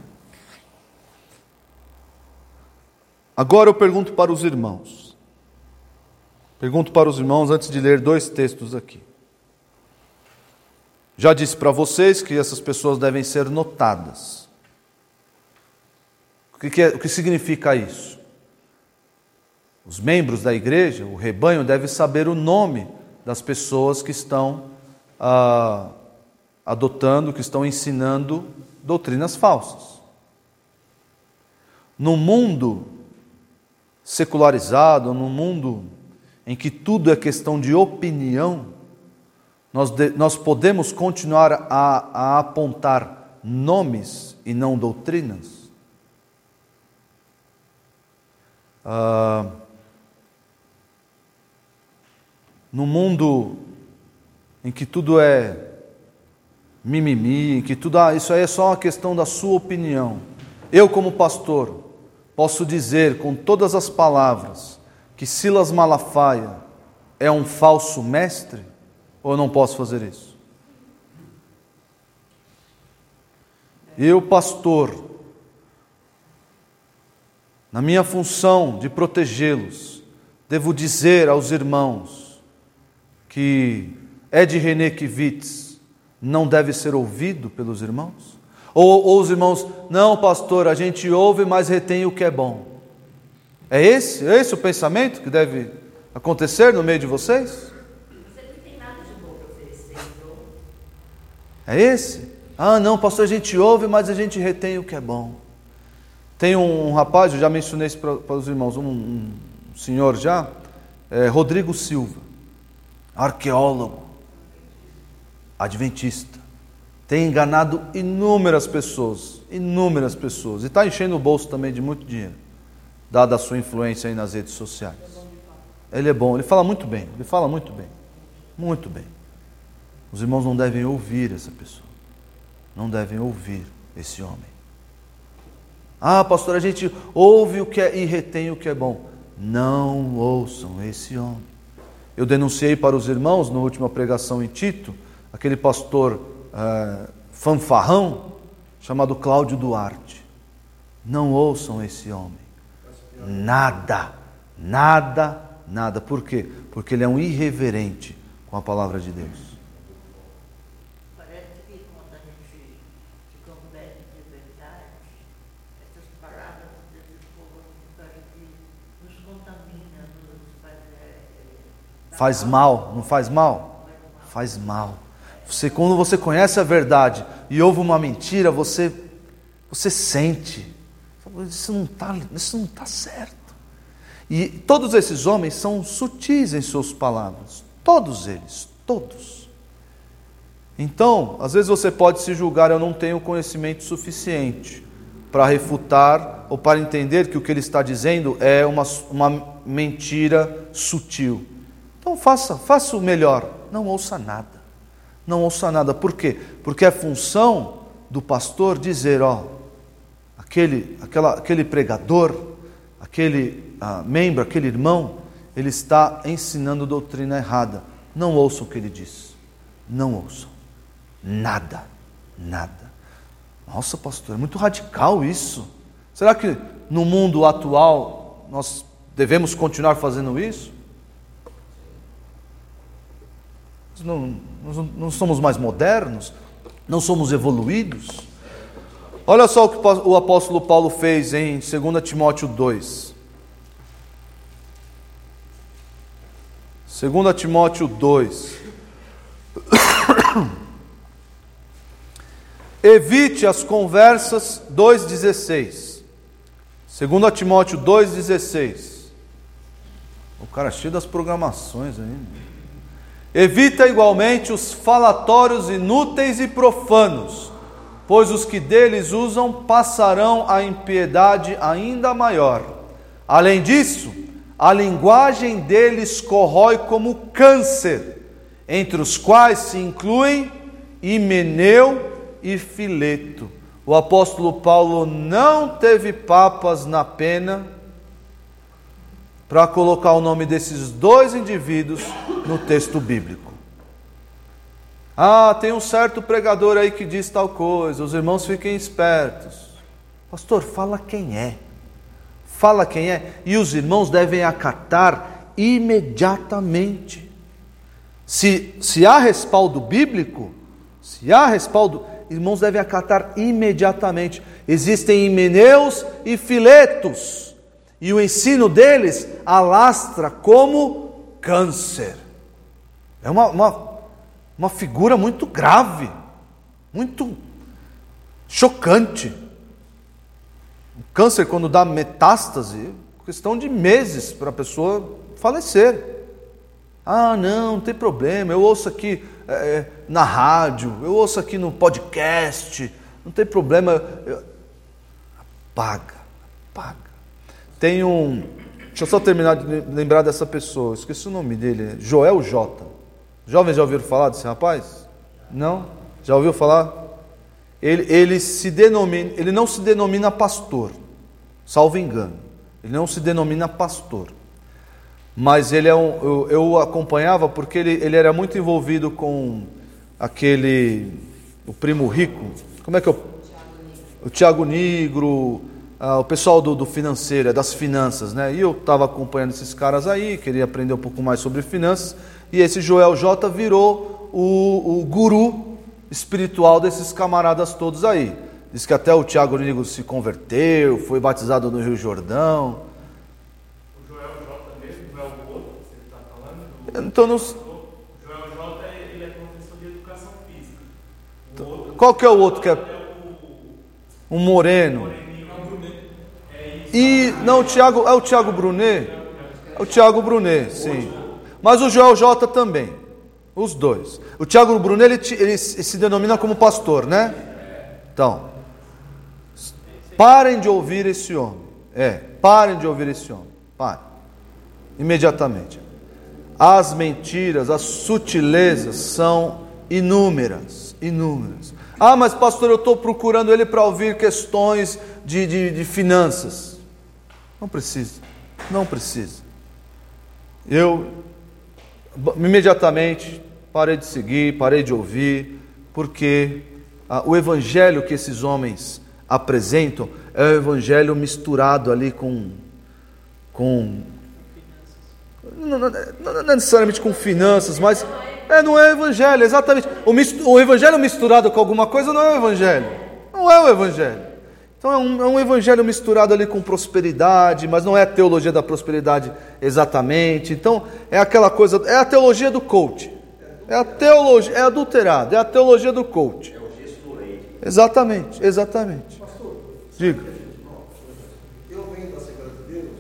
Agora eu pergunto para os irmãos. Pergunto para os irmãos antes de ler dois textos aqui. Já disse para vocês que essas pessoas devem ser notadas. O que, que, é, o que significa isso? Os membros da igreja, o rebanho, deve saber o nome das pessoas que estão ah, adotando, que estão ensinando doutrinas falsas. No mundo secularizado, no mundo em que tudo é questão de opinião, nós, de, nós podemos continuar a, a apontar nomes e não doutrinas? Ah, no mundo em que tudo é mimimi, em que tudo, ah, isso aí é só uma questão da sua opinião. Eu, como pastor, posso dizer com todas as palavras que Silas Malafaia é um falso mestre? Ou eu não posso fazer isso? Eu, pastor, na minha função de protegê-los, devo dizer aos irmãos que Ed René Kivitz não deve ser ouvido pelos irmãos? Ou, ou os irmãos, não, pastor, a gente ouve, mas retém o que é bom. É esse, é esse o pensamento que deve acontecer no meio de vocês? De. É esse? Ah, não, pastor, a gente ouve, mas a gente retém o que é bom. Tem um, rapaz, eu já mencionei isso para, para os irmãos, um, um senhor já, é, Rodrigo Silva, arqueólogo, adventista. Tem enganado inúmeras pessoas, inúmeras pessoas, e está enchendo o bolso também de muito dinheiro dada a sua influência aí nas redes sociais. Ele é bom, ele fala muito bem, ele fala muito bem, muito bem. Os irmãos não devem ouvir essa pessoa, não devem ouvir esse homem. Ah, pastor, a gente ouve o que é e retém o que é bom. Não ouçam esse homem. Eu denunciei para os irmãos na última pregação em Tito, aquele pastor é, fanfarrão chamado Cláudio Duarte. Não ouçam esse homem. Nada, nada, nada. Por quê? Porque ele é um irreverente com a palavra de Deus. Parece que quando a gente se converte de verdade, essas palavras desse povo parece que nos contamina, nos faz mal, não faz mal? Faz mal. Você, quando você conhece a verdade e ouve uma mentira, você, você sente. Isso não está tá certo. E todos esses homens são sutis em suas palavras. Todos eles, todos. Então, às vezes você pode se julgar, eu não tenho conhecimento suficiente para refutar ou para entender que o que ele está dizendo é uma, uma mentira sutil. Então faça, faça o melhor, não ouça nada. Não ouça nada. Por quê? Porque é função do pastor dizer, ó, aquele, aquela, aquele pregador, aquele ah, membro, aquele irmão, ele está ensinando doutrina errada. Não ouçam o que ele diz. Não ouçam. Nada. Nada. Nossa, pastor, é muito radical isso. Será que no mundo atual nós devemos continuar fazendo isso? Não, não somos mais modernos? Não somos evoluídos? Olha só o que o apóstolo Paulo fez em 2 Timóteo 2. 2 Timóteo 2. Evite as conversas 2,16. 2 Timóteo 2,16. O cara é cheio das programações ainda. Evita igualmente os falatórios inúteis e profanos, pois os que deles usam passarão a impiedade ainda maior. Além disso, a linguagem deles corrói como câncer, entre os quais se incluem Himeneu e Fileto. O apóstolo Paulo não teve papas na pena para colocar o nome desses dois indivíduos no texto bíblico. Ah, tem um certo pregador aí que diz tal coisa, os irmãos fiquem espertos. Pastor, fala quem é. Fala quem é. E os irmãos devem acatar imediatamente. Se, se há respaldo bíblico, se há respaldo, irmãos devem acatar imediatamente. Existem himeneus e filetos e o ensino deles alastra como câncer. É uma, uma, uma figura muito grave, muito chocante. O câncer, quando dá metástase, questão de meses para a pessoa falecer. Ah, não, não tem problema, eu ouço aqui é, na rádio, eu ouço aqui no podcast, não tem problema. Eu... Apaga, apaga. Tem um. Deixa eu só terminar de lembrar dessa pessoa. Esqueci o nome dele. Joel J. Jovens já ouviram falar desse rapaz? Não? Já ouviu falar? Ele, ele, se denomina, ele não se denomina pastor, salvo engano. Ele não se denomina pastor. Mas ele é um. Eu, eu acompanhava porque ele, ele era muito envolvido com aquele. O primo rico. Como é que é o. O Tiago Negro ah, o pessoal do, do, financeiro, é das finanças, né? E eu estava acompanhando esses caras aí, queria aprender um pouco mais sobre finanças, e esse Joel J virou o, o guru espiritual desses camaradas todos aí. Diz que até o Tiago Nigo se converteu, foi batizado no Rio Jordão. O Joel J mesmo não é o outro que você está falando? Então não. O Joel J ele é professor de educação física. O outro, Qual que é o outro que é? é o, um moreno. E não, o Tiago, é o Tiago Brunet? É o Tiago Brunet, sim. Mas o Joel J também. Os dois. O Tiago Brunet ele, ele se denomina como pastor, né? Então, parem de ouvir esse homem. É, parem de ouvir esse homem. Parem. Imediatamente. As mentiras, as sutilezas são inúmeras, inúmeras. Ah, mas pastor, eu estou procurando ele para ouvir questões de, de, de finanças. Não precisa, não precisa. Eu imediatamente parei de seguir, parei de ouvir, porque ah, o evangelho que esses homens apresentam é o evangelho misturado ali com. com não, não, não necessariamente com finanças, mas é, não é evangelho, exatamente. O, o evangelho misturado com alguma coisa não é o evangelho. Não é o evangelho. Então é um, é um evangelho misturado ali com prosperidade, mas não é a teologia da prosperidade exatamente. Então é aquela coisa, é a teologia do coach. É a teologia, é adulterado, é a teologia do coach. É o gesto lei. Exatamente, exatamente. Pastor, Diga. eu venho da Assembleia de Deus,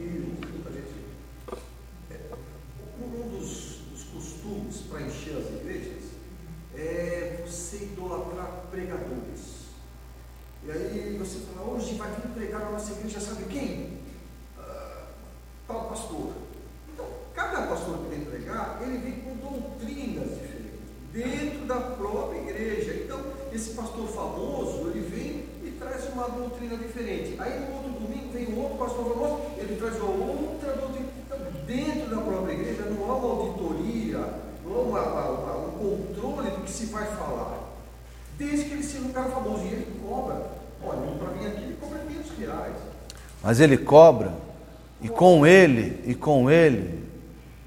e muita gente. é, Um dos, dos costumes para encher as igrejas é você idolatrar pregadores. E aí você fala, hoje vai vir pregar na nossa igreja, sabe quem? Ah, tal pastor. Então, cada pastor que vem pregar, ele vem com doutrinas diferentes, dentro da própria igreja. Então, esse pastor famoso, ele vem e traz uma doutrina diferente. Aí no outro domingo vem um outro pastor famoso, ele traz uma outra doutrina. Então, dentro da própria igreja não há uma auditoria, não há uma- uma- um controle do que se vai falar. Desde que ele seja um cara famoso e ele cobra. Olha, para vir aqui ele cobra 500 reais. Mas ele cobra, e com ele, e com ele,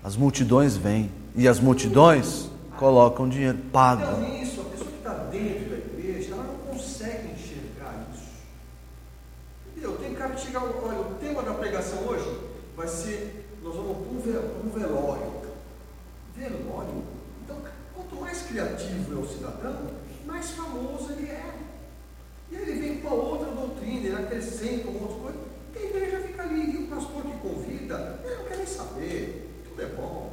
as multidões vêm. E as multidões colocam dinheiro, pagam. Então, isso, a pessoa que está dentro da igreja, ela não consegue enxergar isso. Entendeu? Tem cara que chega, olha, o tema da pregação hoje vai ser, nós vamos para um ve- um velório. Velório? Então, quanto mais criativo é o cidadão, mais famoso ele é. E aí ele vem com outra doutrina, ele acrescenta uma outra coisa, e a igreja fica ali, e o pastor que convida, ele não quer nem saber, tudo é bom,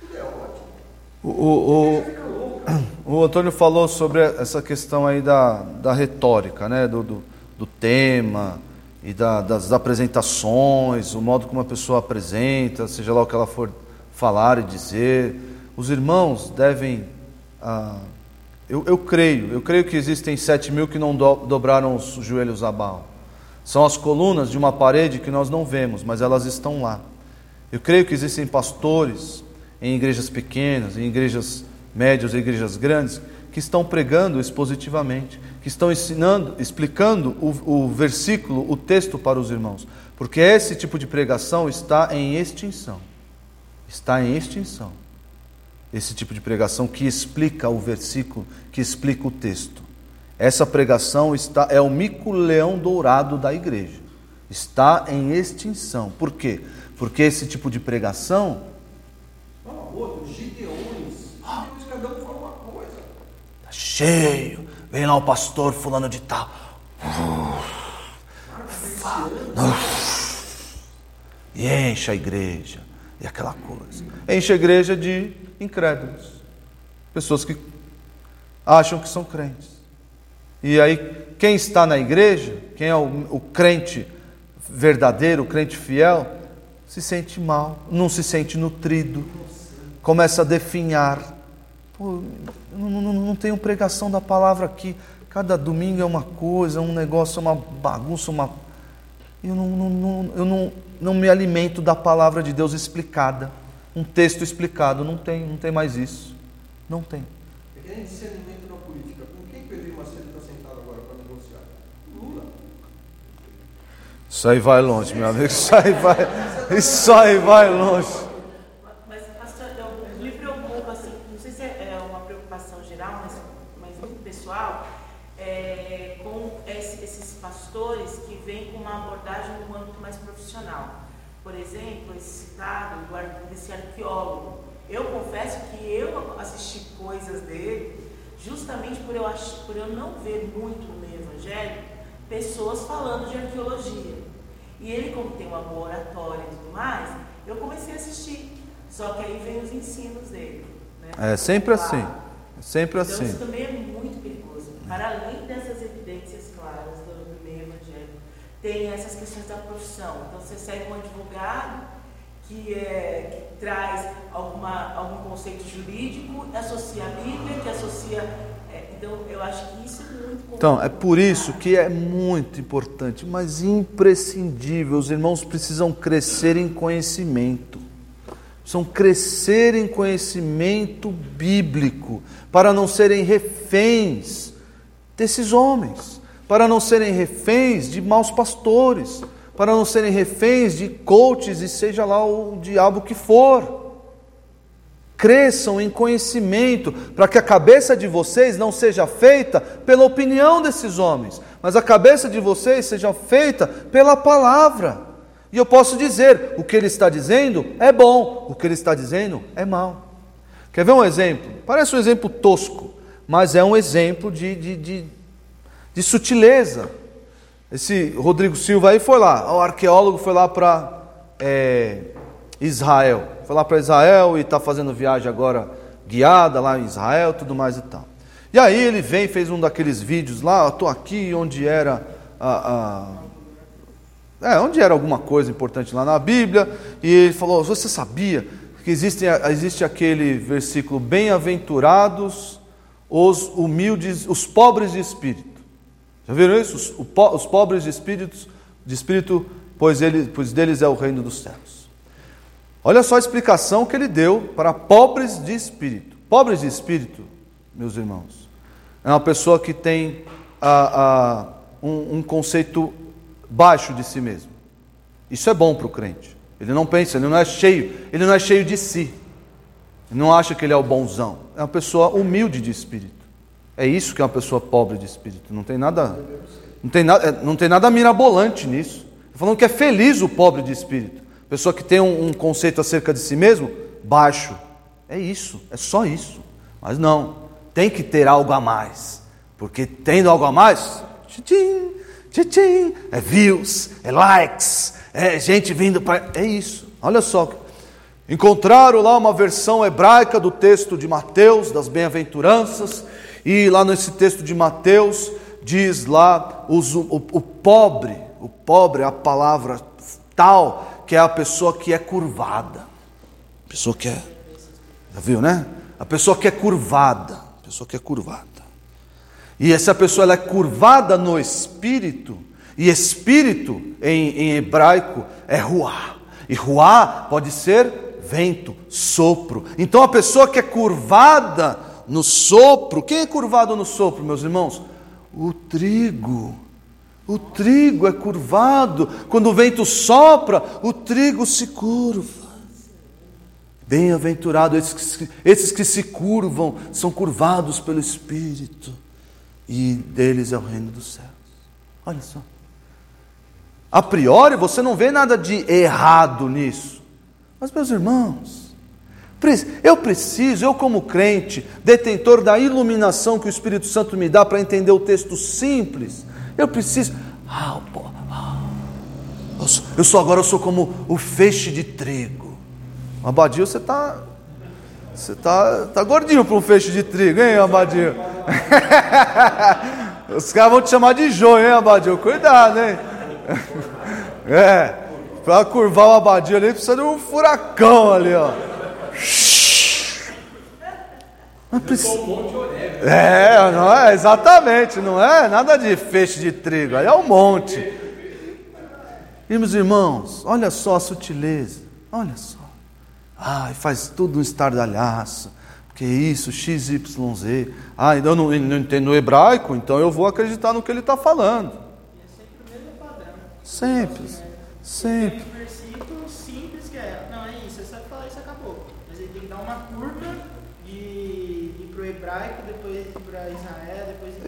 tudo é ótimo. O, o, o Antônio falou sobre essa questão aí da, da retórica, né? do, do, do tema e da- das apresentações, o modo como a pessoa apresenta, seja lá o que ela for falar e dizer. Os irmãos devem. ah, eu, eu creio, eu creio que existem sete mil que não do- dobraram os joelhos a Baal. São as colunas de uma parede que nós não vemos, mas elas estão lá. Eu creio que existem pastores em igrejas pequenas, em igrejas médias, em igrejas grandes, que estão pregando expositivamente, que estão ensinando, explicando o, o versículo, o texto para os irmãos, porque esse tipo de pregação está em extinção. Está em extinção. Esse tipo de pregação que explica o versículo, que explica o texto. Essa pregação está é o mico-leão dourado da igreja. Está em extinção. Por quê? Porque esse tipo de pregação Fala outro, gideões. Gideões, cada um fala uma coisa. Tá cheio. Vem lá o pastor fulano de tal. E enche a igreja. E aquela coisa. Enche a igreja de incrédulos. Pessoas que acham que são crentes. E aí, quem está na igreja, quem é o, o crente verdadeiro, o crente fiel, se sente mal, não se sente nutrido, começa a definhar. Pô, eu não, não, não tenho pregação da palavra aqui. Cada domingo é uma coisa, um negócio, é uma bagunça, uma. Eu não, não, não, eu não, não me alimento da palavra de Deus explicada. Um texto explicado. Não tem, não tem mais isso. Não tem. É que nem discernimento na política. Com quem Pedro Macedo está sentado agora para negociar? Lula. Isso aí vai longe, meu amigo. Isso aí vai, isso aí vai longe. Mas, pastor, eu me preocupo, assim, não sei se é uma preocupação geral, mas, mas muito pessoal, é, com esse- esses pastores que vêm com uma abordagem no âmbito mais profissional. Por exemplo, esse citado do ar- desse arqueólogo. Eu confesso que eu assisti coisas dele justamente por eu, ach, por eu não ver muito no meio evangélico pessoas falando de arqueologia. E ele, como tem uma boa oratória e tudo mais, eu comecei a assistir. Só que aí vem os ensinos dele. Né? É sempre assim. É sempre Então isso assim. também é muito perigoso. Para além dessas evidências claras do, do meio evangélico, tem essas questões da profissão. Então você segue um advogado que, é, que traz alguma, algum conceito jurídico, associa a Bíblia, que associa. É, então é Então, é por isso que é muito importante, mas imprescindível. Os irmãos precisam crescer em conhecimento. Precisam crescer em conhecimento bíblico para não serem reféns desses homens, para não serem reféns de maus pastores, para não serem reféns de coaches e seja lá o diabo que for. Cresçam em conhecimento, para que a cabeça de vocês não seja feita pela opinião desses homens, mas a cabeça de vocês seja feita pela palavra. E eu posso dizer: o que ele está dizendo é bom, o que ele está dizendo é mal. Quer ver um exemplo? Parece um exemplo tosco, mas é um exemplo de, de, de, de sutileza. Esse Rodrigo Silva aí foi lá, o arqueólogo foi lá para é, Israel. Foi lá para Israel e está fazendo viagem agora guiada lá em Israel, tudo mais e tal. E aí ele vem, fez um daqueles vídeos lá, estou aqui onde era a, a, é, onde era alguma coisa importante lá na Bíblia, e ele falou: Você sabia que existe, existe aquele versículo: Bem-aventurados os humildes, os pobres de espírito. Já viram isso? Os, os pobres de espírito, de espírito pois, ele, pois deles é o reino dos céus. Olha só a explicação que ele deu para pobres de espírito. Pobres de espírito, meus irmãos, é uma pessoa que tem a, a, um, um conceito baixo de si mesmo. Isso é bom para o crente. Ele não pensa, ele não é cheio, ele não é cheio de si. Ele não acha que ele é o bonzão. É uma pessoa humilde de espírito. É isso que é uma pessoa pobre de espírito. Não tem nada, não tem nada, não tem nada mirabolante nisso. Estou falando que é feliz o pobre de espírito. Pessoa que tem um, um conceito acerca de si mesmo baixo. É isso, é só isso. Mas não, tem que ter algo a mais. Porque tendo algo a mais, tchim, tchim, é views, é likes, é gente vindo para. É isso. Olha só. Encontraram lá uma versão hebraica do texto de Mateus, das bem-aventuranças, e lá nesse texto de Mateus diz lá os, o, o pobre, o pobre é a palavra tal que é a pessoa que é curvada. Pessoa que é. Já viu, né? A pessoa que é curvada. Pessoa que é curvada. E essa pessoa ela é curvada no espírito. E espírito em, em hebraico é ruá. E ruá pode ser vento, sopro. Então a pessoa que é curvada no sopro, quem é curvado no sopro, meus irmãos? O trigo. O trigo é curvado. Quando o vento sopra, o trigo se curva. Bem-aventurados esses, esses que se curvam, são curvados pelo Espírito, e deles é o reino dos céus. Olha só. A priori você não vê nada de errado nisso. Mas, meus irmãos, eu preciso, eu como crente, detentor da iluminação que o Espírito Santo me dá para entender o texto simples, eu preciso. Ah, pô, ah, eu, sou, eu sou agora eu sou como o feixe de trigo. Abadio, você está você tá, tá gordinho para um feixe de trigo, hein, Abadio? Os caras vão te chamar de joio, hein, Abadio? Cuidado, hein? É, para curvar o Abadio ali precisa de um furacão ali, ó. É, não é, exatamente, não é nada de feixe de trigo, aí é um monte. E meus irmãos, olha só a sutileza, olha só. Ai, faz tudo um estardalhaço. Que isso, XYZ. Ah, eu não, não entendo o hebraico, então eu vou acreditar no que ele está falando. E é sempre o mesmo padrão. Sempre, sempre.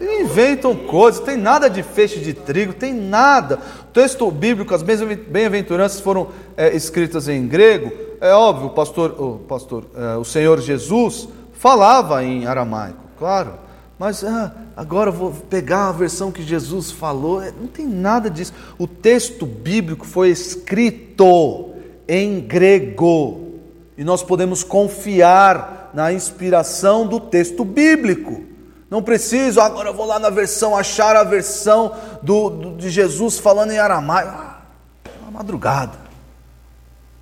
Inventam coisas, tem nada de feixe de trigo, tem nada. O texto bíblico, as bem-aventuranças foram é, escritas em grego. É óbvio, o pastor, o, pastor é, o Senhor Jesus falava em aramaico, claro. Mas ah, agora eu vou pegar a versão que Jesus falou. É, Não tem nada disso. O texto bíblico foi escrito em grego. E nós podemos confiar na inspiração do texto bíblico. Não preciso, agora eu vou lá na versão, achar a versão do, do- de Jesus falando em aramaico. Ah, é uma madrugada.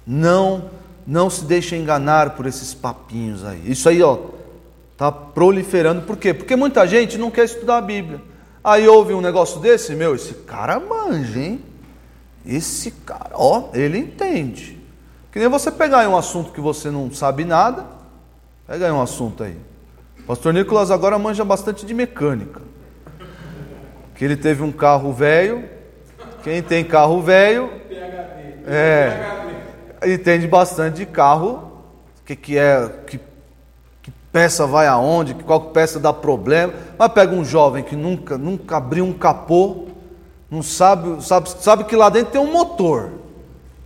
Não, não se deixe enganar por esses papinhos aí. Isso aí, ó, tá proliferando. Por quê? Porque muita gente não quer estudar a Bíblia. Aí ouve um negócio desse, meu, esse cara manja, hein? Esse cara, ó, ele entende. Que nem você pegar um assunto que você não sabe nada, pega aí um assunto aí. Pastor Nicolas agora manja bastante de mecânica. Que ele teve um carro velho. Quem tem carro velho. É. Entende bastante de carro. O que, que é. Que, que peça vai aonde, qual peça dá problema. Mas pega um jovem que nunca, nunca abriu um capô. Não sabe, sabe, sabe que lá dentro tem um motor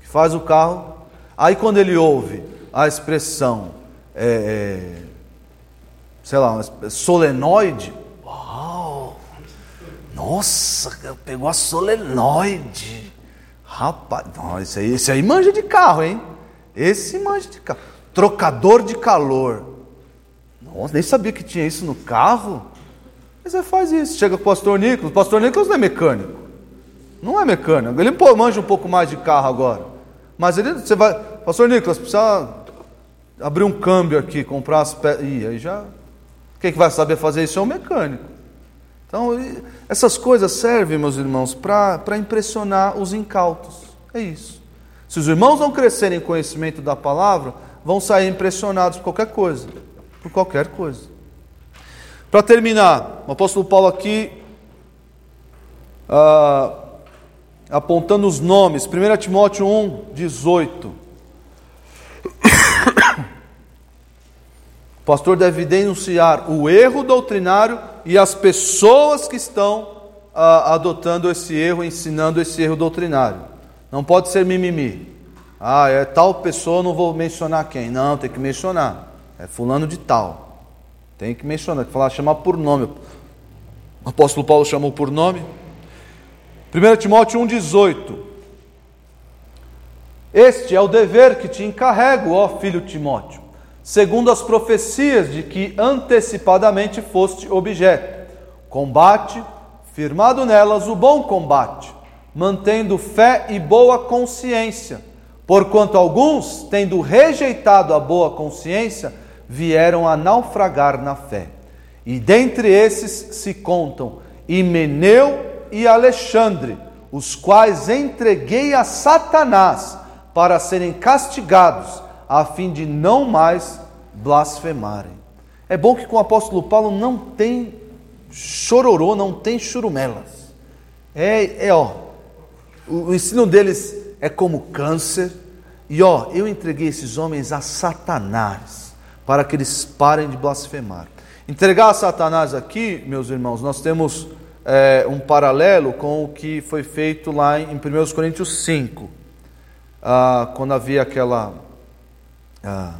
que faz o carro. Aí quando ele ouve a expressão, é, é, sei lá, solenoide, uau, nossa, pegou a solenoide. Rapaz, não, esse, aí, esse aí manja de carro, hein? Esse manja de carro. Trocador de calor. Nossa, nem sabia que tinha isso no carro. Mas você faz isso. Chega com o pastor Nicolas. O pastor Nicolas não é mecânico. Não é mecânico. Ele pô, manja um pouco mais de carro agora. Mas ele, você vai. Pastor Nicolas, precisa abrir um câmbio aqui, comprar as peças. Ih, aí já. Quem que vai saber fazer isso é o mecânico. Então, essas coisas servem, meus irmãos, para impressionar os incautos. É isso. Se os irmãos não crescerem em conhecimento da palavra, vão sair impressionados por qualquer coisa. Por qualquer coisa. Para terminar, o apóstolo Paulo aqui, ah, apontando os nomes, 1 Timóteo 1, 18. O pastor deve denunciar o erro doutrinário e as pessoas que estão ah, adotando esse erro, ensinando esse erro doutrinário. Não pode ser mimimi. Ah, é tal pessoa, não vou mencionar quem. Não, tem que mencionar. É fulano de tal. Tem que mencionar, tem que falar, chamar por nome. O apóstolo Paulo chamou por nome. 1 Timóteo 1,18. Este é o dever que te encarrego, ó filho Timóteo, segundo as profecias de que antecipadamente foste objeto. Combate, firmado nelas o bom combate, mantendo fé e boa consciência, porquanto alguns, tendo rejeitado a boa consciência, vieram a naufragar na fé. E dentre esses se contam Himeneu e Alexandre, os quais entreguei a Satanás para serem castigados, a fim de não mais blasfemarem. É bom que com o apóstolo Paulo não tem chororô, não tem churumelas. É, é ó, o, ensino deles é como câncer. E ó, eu entreguei esses homens a Satanás para que eles parem de blasfemar. Entregar a Satanás aqui, meus irmãos, nós temos é, um paralelo com o que foi feito lá em 1 Coríntios 5, ah, quando havia aquela, ah,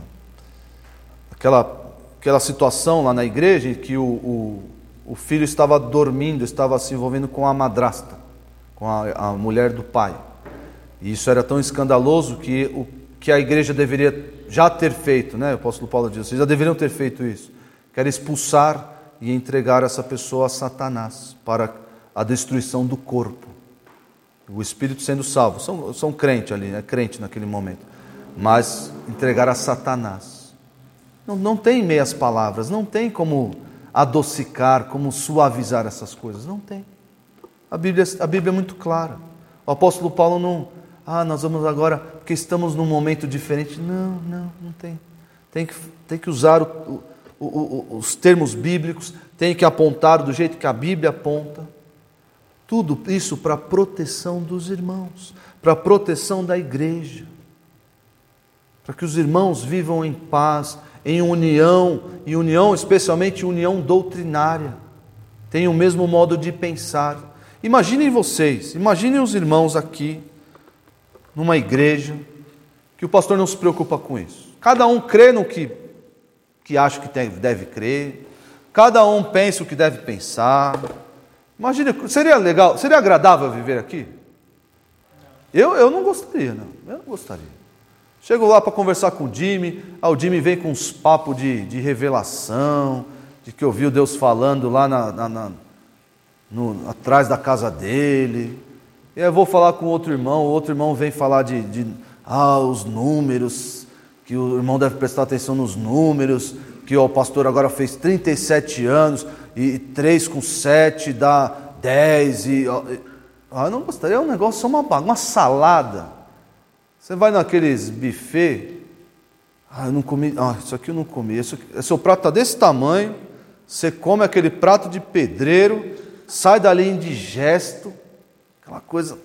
aquela, aquela situação lá na igreja em que o, o, o, filho estava dormindo, estava se envolvendo com a madrasta, com a, a mulher do pai. E isso era tão escandaloso que o que a igreja deveria já ter feito, né? O apóstolo Paulo diz, vocês já deveriam ter feito isso. Quer expulsar e entregar essa pessoa a Satanás para a destruição do corpo. O espírito sendo salvo, são, são crente ali, é crente naquele momento, mas entregar a Satanás. Não, não tem meias palavras, não tem como adocicar, como suavizar essas coisas, não tem. A Bíblia, a Bíblia é muito clara. O apóstolo Paulo não, ah, nós vamos agora, porque estamos num momento diferente. Não, não, não tem. Tem que, tem que usar o, os termos bíblicos, tem que apontar do jeito que a Bíblia aponta. Tudo isso para a proteção dos irmãos, para a proteção da igreja, para que os irmãos vivam em paz, em união, e união, especialmente união doutrinária, tenham o mesmo modo de pensar. Imaginem vocês, imaginem os irmãos aqui, numa igreja, que o pastor não se preocupa com isso. Cada um crê no que que acha que deve crer, cada um pensa o que deve pensar. Imagina, seria legal, seria agradável viver aqui? Eu, eu não gostaria, não. Eu não gostaria. Chego lá para conversar com o Jimmy, aí o Jimmy vem com uns papos de, de revelação, de que ouviu Deus falando lá na, na, na no, atrás da casa dele. E aí eu vou falar com outro irmão, o outro irmão vem falar de, de ah, os números, que o irmão deve prestar atenção nos números, que ó, o pastor agora fez 37 anos, e 3 com 7 dá 10, e. Ó, ah, eu não gostaria, é um negócio, uma, uma salada. Você vai naqueles buffet, ah, eu não comi, ah, isso aqui eu não comi, isso seu prato está desse tamanho, você come aquele prato de pedreiro, sai dali indigesto, aquela coisa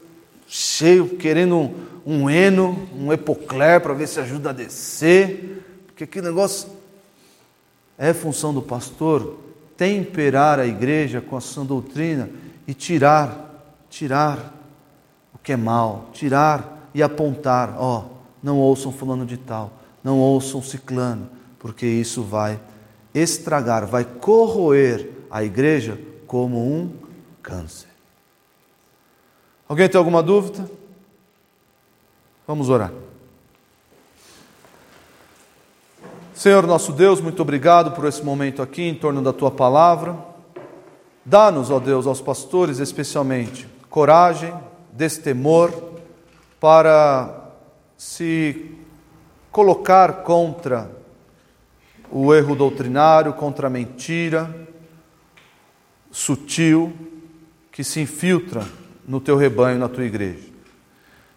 cheio, querendo um, um eno, um epocler para ver se ajuda a descer, porque aquele negócio é função do pastor temperar a igreja com a sã doutrina e tirar tirar o que é mal, tirar e apontar, ó, não ouçam fulano de tal, não ouçam ciclano, porque isso vai estragar, vai corroer a igreja como um câncer. Alguém tem alguma dúvida? Vamos orar. Senhor nosso Deus, muito obrigado por esse momento aqui em torno da tua palavra. Dá-nos, ó Deus, aos pastores especialmente, coragem, destemor, para se colocar contra o erro doutrinário, contra a mentira sutil que se infiltra no teu rebanho, na tua igreja.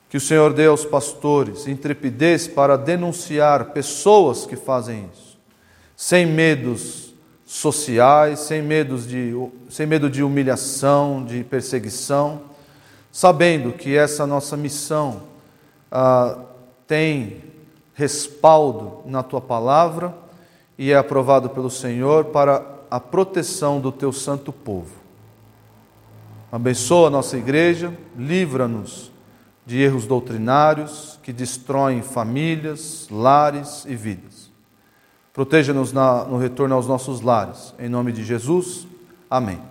Que o Senhor dê aos pastores intrepidez para denunciar pessoas que fazem isso, sem medos sociais, sem, medos de, sem medo de humilhação, de perseguição, sabendo que essa nossa missão ah, tem respaldo na tua palavra e é aprovado pelo Senhor para a proteção do teu santo povo. Abençoa a nossa igreja, livra-nos de erros doutrinários que destroem famílias, lares e vidas. Proteja-nos no retorno aos nossos lares. Em nome de Jesus, amém.